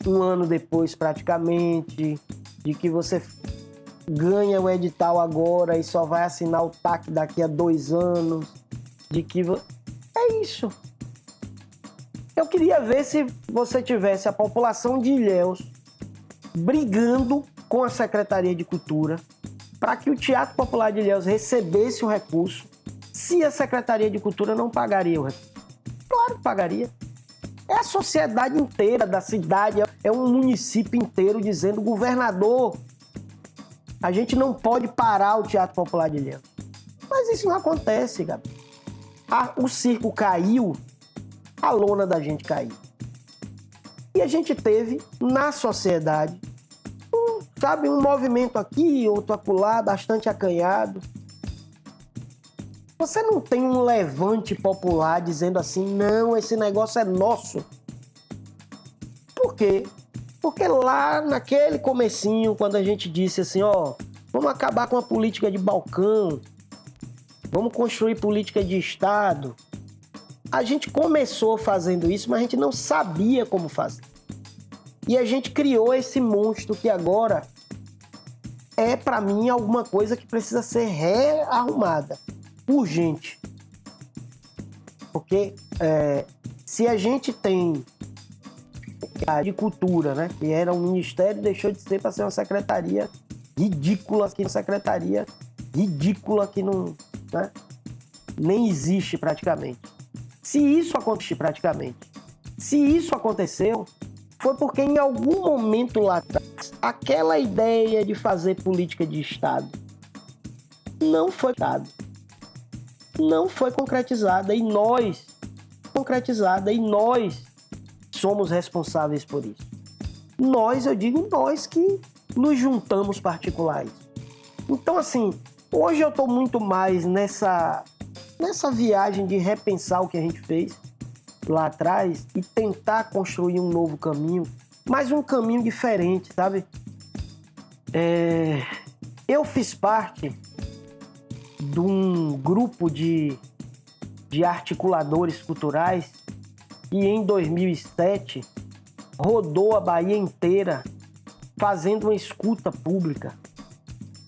um ano depois praticamente, de que você ganha o edital agora e só vai assinar o TAC daqui a dois anos, de que é isso. Eu queria ver se você tivesse a população de Ilhéus brigando com a Secretaria de Cultura para que o Teatro Popular de Ilhéus recebesse o recurso, se a Secretaria de Cultura não pagaria o recurso. Claro que pagaria. É a sociedade inteira da cidade, é um município inteiro dizendo, governador, a gente não pode parar o Teatro Popular de Ilhéus. Mas isso não acontece, Gabi. Ah, o circo caiu, a lona da gente caiu. E a gente teve, na sociedade, um, sabe, um movimento aqui, outro acolá, bastante acanhado. Você não tem um levante popular dizendo assim, não, esse negócio é nosso. Por quê? Porque lá naquele comecinho, quando a gente disse assim, ó, vamos acabar com a política de balcão, vamos construir política de Estado, a gente começou fazendo isso, mas a gente não sabia como fazer. E a gente criou esse monstro que agora é, para mim, alguma coisa que precisa ser rearrumada, urgente. Porque é, se a gente tem de Cultura, né? Que era um ministério, deixou de ser para ser uma secretaria ridícula, que secretaria ridícula que não, né? nem existe praticamente. Se isso aconteceu praticamente, se isso aconteceu, foi porque em algum momento lá atrás, aquela ideia de fazer política de Estado não foi dado, não foi concretizada e nós concretizada e nós somos responsáveis por isso. Nós, eu digo nós que nos juntamos particulares. Então, assim, hoje eu estou muito mais nessa, nessa viagem de repensar o que a gente fez lá atrás e tentar construir um novo caminho, mas um caminho diferente, sabe? É... Eu fiz parte de um grupo de, de articuladores culturais e em 2007 rodou a Bahia inteira fazendo uma escuta pública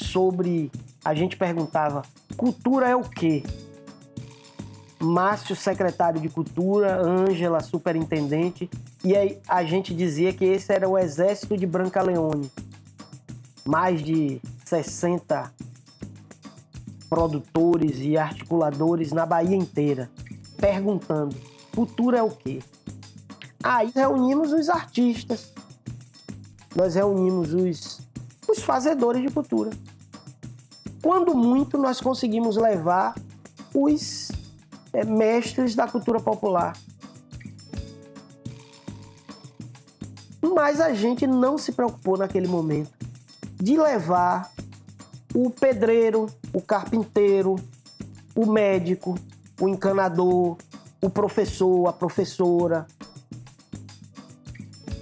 sobre. A gente perguntava: cultura é o quê? Márcio, secretário de Cultura, Ângela, superintendente, e aí a gente dizia que esse era o exército de Branca Leone. Mais de 60 produtores e articuladores na Bahia inteira, perguntando Cultura é o quê? Aí reunimos os artistas, nós reunimos os, os fazedores de cultura. Quando muito, nós conseguimos levar os é, mestres da cultura popular. Mas a gente não se preocupou naquele momento de levar o pedreiro, o carpinteiro, o médico, o encanador, o professor, a professora,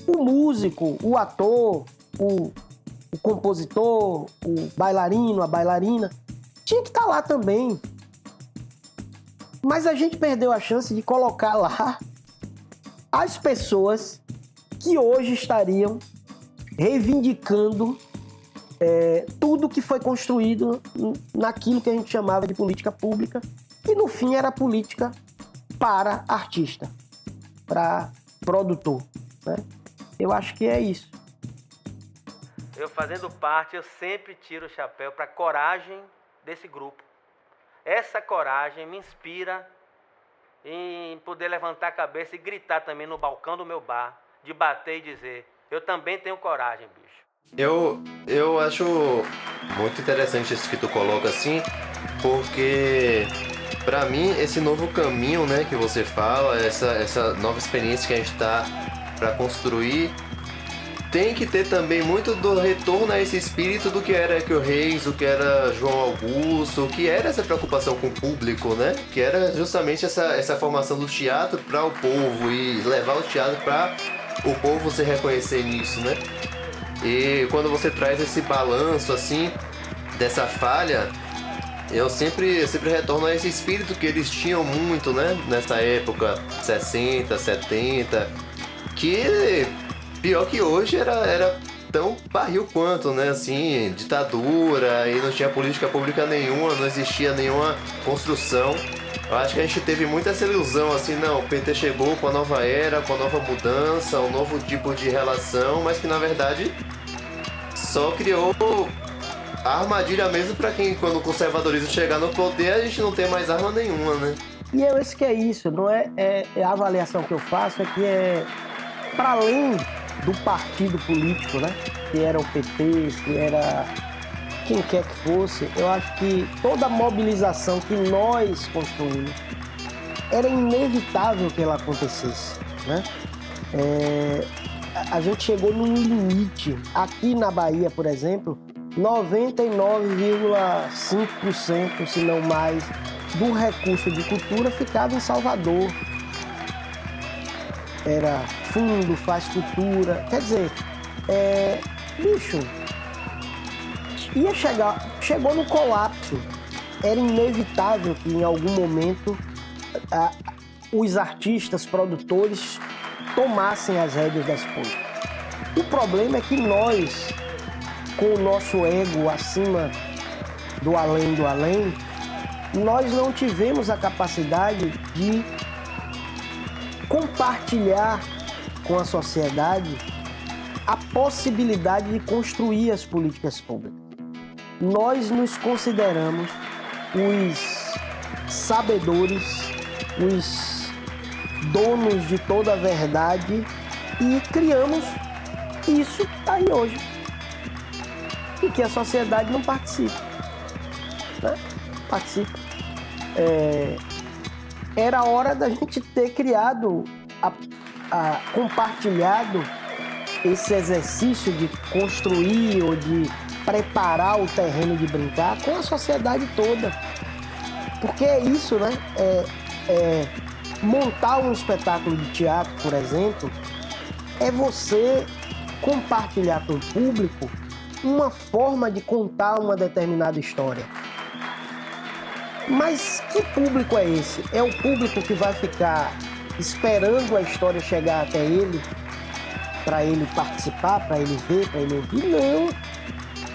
o músico, o ator, o, o compositor, o bailarino, a bailarina, tinha que estar tá lá também. Mas a gente perdeu a chance de colocar lá as pessoas que hoje estariam reivindicando é, tudo que foi construído naquilo que a gente chamava de política pública, e no fim era política para artista, para produtor. Né? Eu acho que é isso. Eu fazendo parte, eu sempre tiro o chapéu para a coragem desse grupo. Essa coragem me inspira em poder levantar a cabeça e gritar também no balcão do meu bar, de bater e dizer: eu também tenho coragem, bicho. Eu, eu acho muito interessante isso que tu coloca assim, porque para mim, esse novo caminho, né, que você fala, essa, essa nova experiência que a gente tá para construir, tem que ter também muito do retorno a esse espírito do que era que o Reis, o que era João Augusto, o que era essa preocupação com o público, né? Que era justamente essa, essa formação do teatro para o povo e levar o teatro para o povo se reconhecer nisso, né? E quando você traz esse balanço assim dessa falha, eu sempre, sempre retorno a esse espírito que eles tinham muito, né? Nessa época, 60, 70, que pior que hoje era, era tão barril quanto, né? Assim, ditadura e não tinha política pública nenhuma, não existia nenhuma construção. Eu acho que a gente teve muita essa ilusão, assim, não, o PT chegou com a nova era, com a nova mudança, um novo tipo de relação, mas que na verdade só criou a armadilha mesmo para quem, quando o conservadorismo chegar no poder, a gente não tem mais arma nenhuma, né? E eu acho que é isso, não é, é, é a avaliação que eu faço é que é para além do partido político, né? Que era o PT, que era quem quer que fosse, eu acho que toda a mobilização que nós construímos era inevitável que ela acontecesse, né? É, a gente chegou num limite. Aqui na Bahia, por exemplo, 99,5%, se não mais, do recurso de cultura ficava em Salvador. Era fundo, faz cultura. Quer dizer, é, bicho, ia chegar, chegou no colapso. Era inevitável que em algum momento os artistas, produtores tomassem as rédeas das coisas. O problema é que nós, com o nosso ego acima do além do além, nós não tivemos a capacidade de compartilhar com a sociedade a possibilidade de construir as políticas públicas. Nós nos consideramos os sabedores, os donos de toda a verdade e criamos isso que está aí hoje. E que a sociedade não participa. Né? Participa. É... Era hora da gente ter criado, a, a, compartilhado esse exercício de construir ou de preparar o terreno de brincar com a sociedade toda. Porque é isso, né? É, é, montar um espetáculo de teatro, por exemplo, é você compartilhar com o público uma forma de contar uma determinada história. Mas que público é esse? É o público que vai ficar esperando a história chegar até ele, para ele participar, para ele ver, para ele ouvir? Não.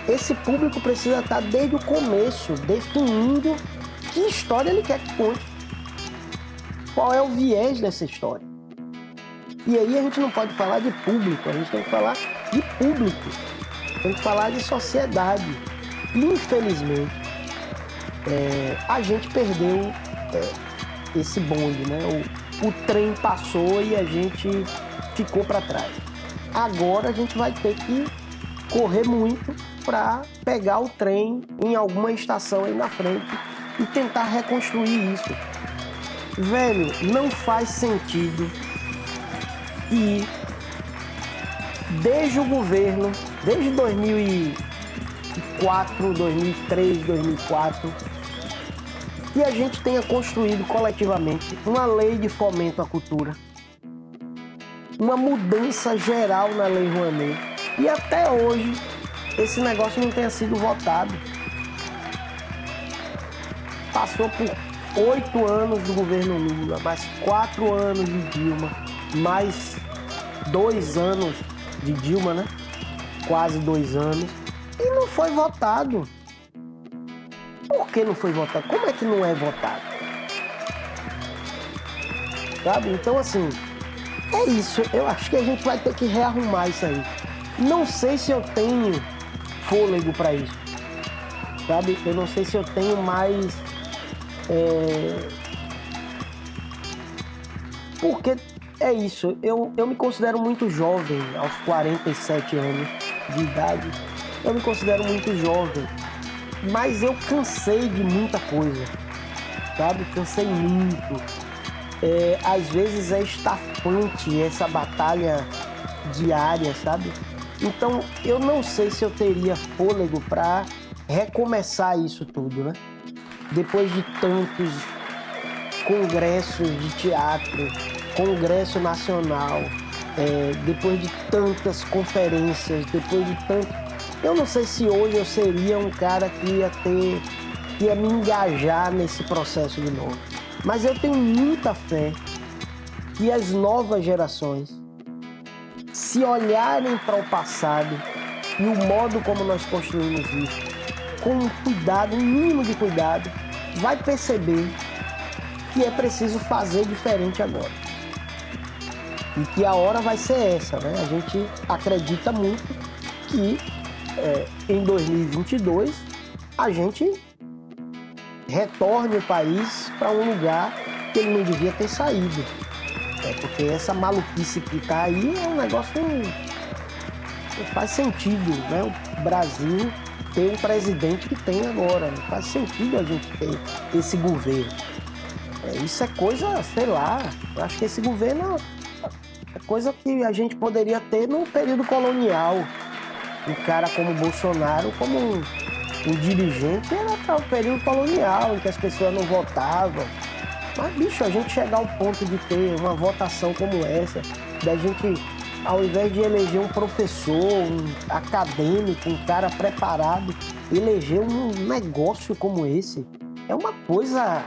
Esse público precisa estar desde o começo definindo que história ele quer que conte. Qual é o viés dessa história? E aí a gente não pode falar de público, a gente tem que falar de público, tem que falar de sociedade. Infelizmente, é, a gente perdeu é, esse bonde, né? O, o trem passou e a gente ficou para trás. Agora a gente vai ter que correr muito para pegar o trem em alguma estação aí na frente e tentar reconstruir isso. Velho, não faz sentido e desde o governo, desde 2004, 2003, 2004, que a gente tenha construído coletivamente uma lei de fomento à cultura, uma mudança geral na lei Rouanet. E até hoje esse negócio não tenha sido votado. Passou por oito anos do governo Lula, mais quatro anos de Dilma, mais dois anos de Dilma, né? Quase dois anos. E não foi votado. Por que não foi votado? Como é que não é votado? Sabe? Então, assim, é isso. Eu acho que a gente vai ter que rearrumar isso aí. Não sei se eu tenho fôlego para isso. Sabe? Eu não sei se eu tenho mais. É... Porque é isso, eu, eu me considero muito jovem, aos 47 anos de idade, eu me considero muito jovem, mas eu cansei de muita coisa, sabe? Cansei muito. É, às vezes é estafante essa batalha diária, sabe? Então, eu não sei se eu teria fôlego para recomeçar isso tudo, né? Depois de tantos congressos de teatro, congresso nacional, é, depois de tantas conferências, depois de tanto. Eu não sei se hoje eu seria um cara que ia ter, que ia me engajar nesse processo de novo. Mas eu tenho muita fé que as novas gerações, se olharem para o passado e o modo como nós construímos isso, com um cuidado, um mínimo de cuidado, vai perceber que é preciso fazer diferente agora. E que a hora vai ser essa, né? A gente acredita muito que é, em 2022 a gente retorne o país para um lugar que ele não devia ter saído. É porque essa maluquice que está aí é um negócio que não faz sentido, né? O Brasil ter um presidente que tem agora. Não faz sentido a gente ter esse governo. É, isso é coisa, sei lá, eu acho que esse governo é coisa que a gente poderia ter no período colonial. Um cara como Bolsonaro, como um, um dirigente, era o período colonial, em que as pessoas não votavam. Mas, bicho, a gente chegar ao ponto de ter uma votação como essa, da gente ao invés de eleger um professor, um acadêmico, um cara preparado, eleger um negócio como esse é uma coisa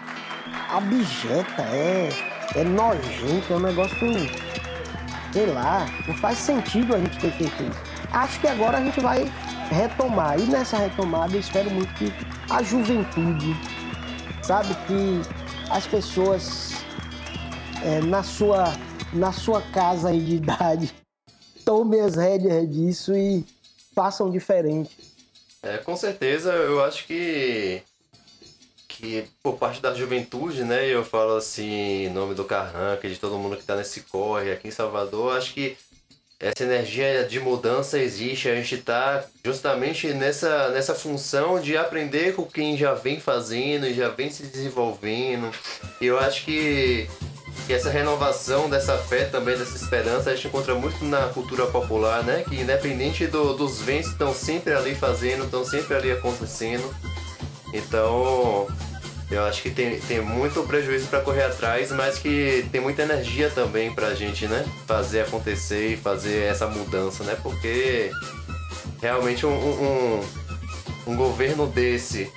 abjeta, é, é nojento, é um negócio, sei lá, não faz sentido a gente ter feito isso. Acho que agora a gente vai retomar, e nessa retomada eu espero muito que a juventude, sabe, que as pessoas é, na sua na sua casa aí de idade tomem as rédeas disso e façam diferente. É, com certeza, eu acho que que por parte da juventude, né, eu falo assim, em nome do Carranca, de todo mundo que está nesse corre aqui em Salvador, acho que essa energia de mudança existe, a gente está justamente nessa, nessa função de aprender com quem já vem fazendo e já vem se desenvolvendo. E eu acho que que essa renovação dessa fé também, dessa esperança, a gente encontra muito na cultura popular, né? Que independente do, dos ventos estão sempre ali fazendo, estão sempre ali acontecendo. Então, eu acho que tem, tem muito prejuízo para correr atrás, mas que tem muita energia também pra gente, né? Fazer acontecer e fazer essa mudança, né? Porque realmente um, um, um governo desse,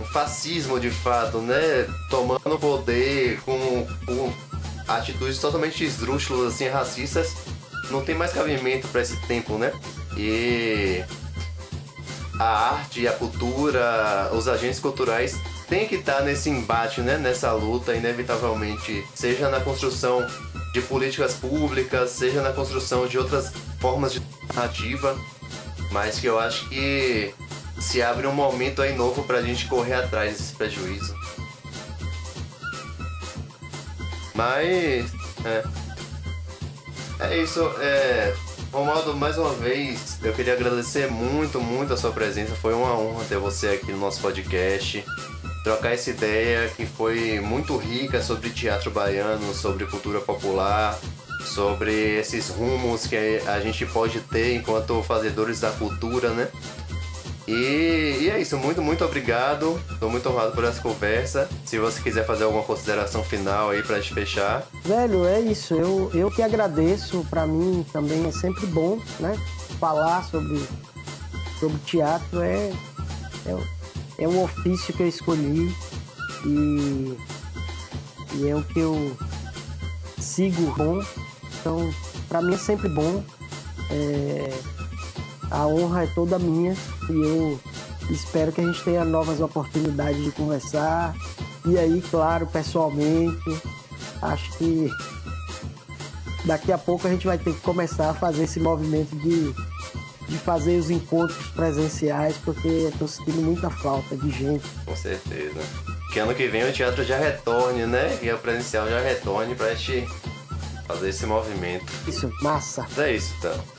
um fascismo de fato, né? Tomando poder com, com atitudes totalmente esdrúxulas, assim, racistas, não tem mais cabimento para esse tempo, né? E a arte, a cultura, os agentes culturais têm que estar nesse embate, né? Nessa luta, inevitavelmente, seja na construção de políticas públicas, seja na construção de outras formas de narrativa, mas que eu acho que se abre um momento aí novo para a gente correr atrás desse prejuízo. Mas. É, é isso. É, Romaldo, mais uma vez, eu queria agradecer muito, muito a sua presença. Foi uma honra ter você aqui no nosso podcast. Trocar essa ideia que foi muito rica sobre teatro baiano, sobre cultura popular, sobre esses rumos que a gente pode ter enquanto fazedores da cultura, né? E, e, é isso, muito, muito obrigado. Estou muito honrado por essa conversa. Se você quiser fazer alguma consideração final aí pra gente fechar. Velho, é isso. Eu, eu que agradeço. Para mim também é sempre bom, né? Falar sobre, sobre teatro é, é, é um ofício que eu escolhi e, e é o que eu sigo bom. Então, para mim é sempre bom. É, a honra é toda minha e eu espero que a gente tenha novas oportunidades de conversar. E aí, claro, pessoalmente, acho que daqui a pouco a gente vai ter que começar a fazer esse movimento de, de fazer os encontros presenciais, porque eu tô sentindo muita falta de gente. Com certeza. Que ano que vem o teatro já retorne, né? E o presencial já retorne pra gente fazer esse movimento. Isso, massa. É isso então.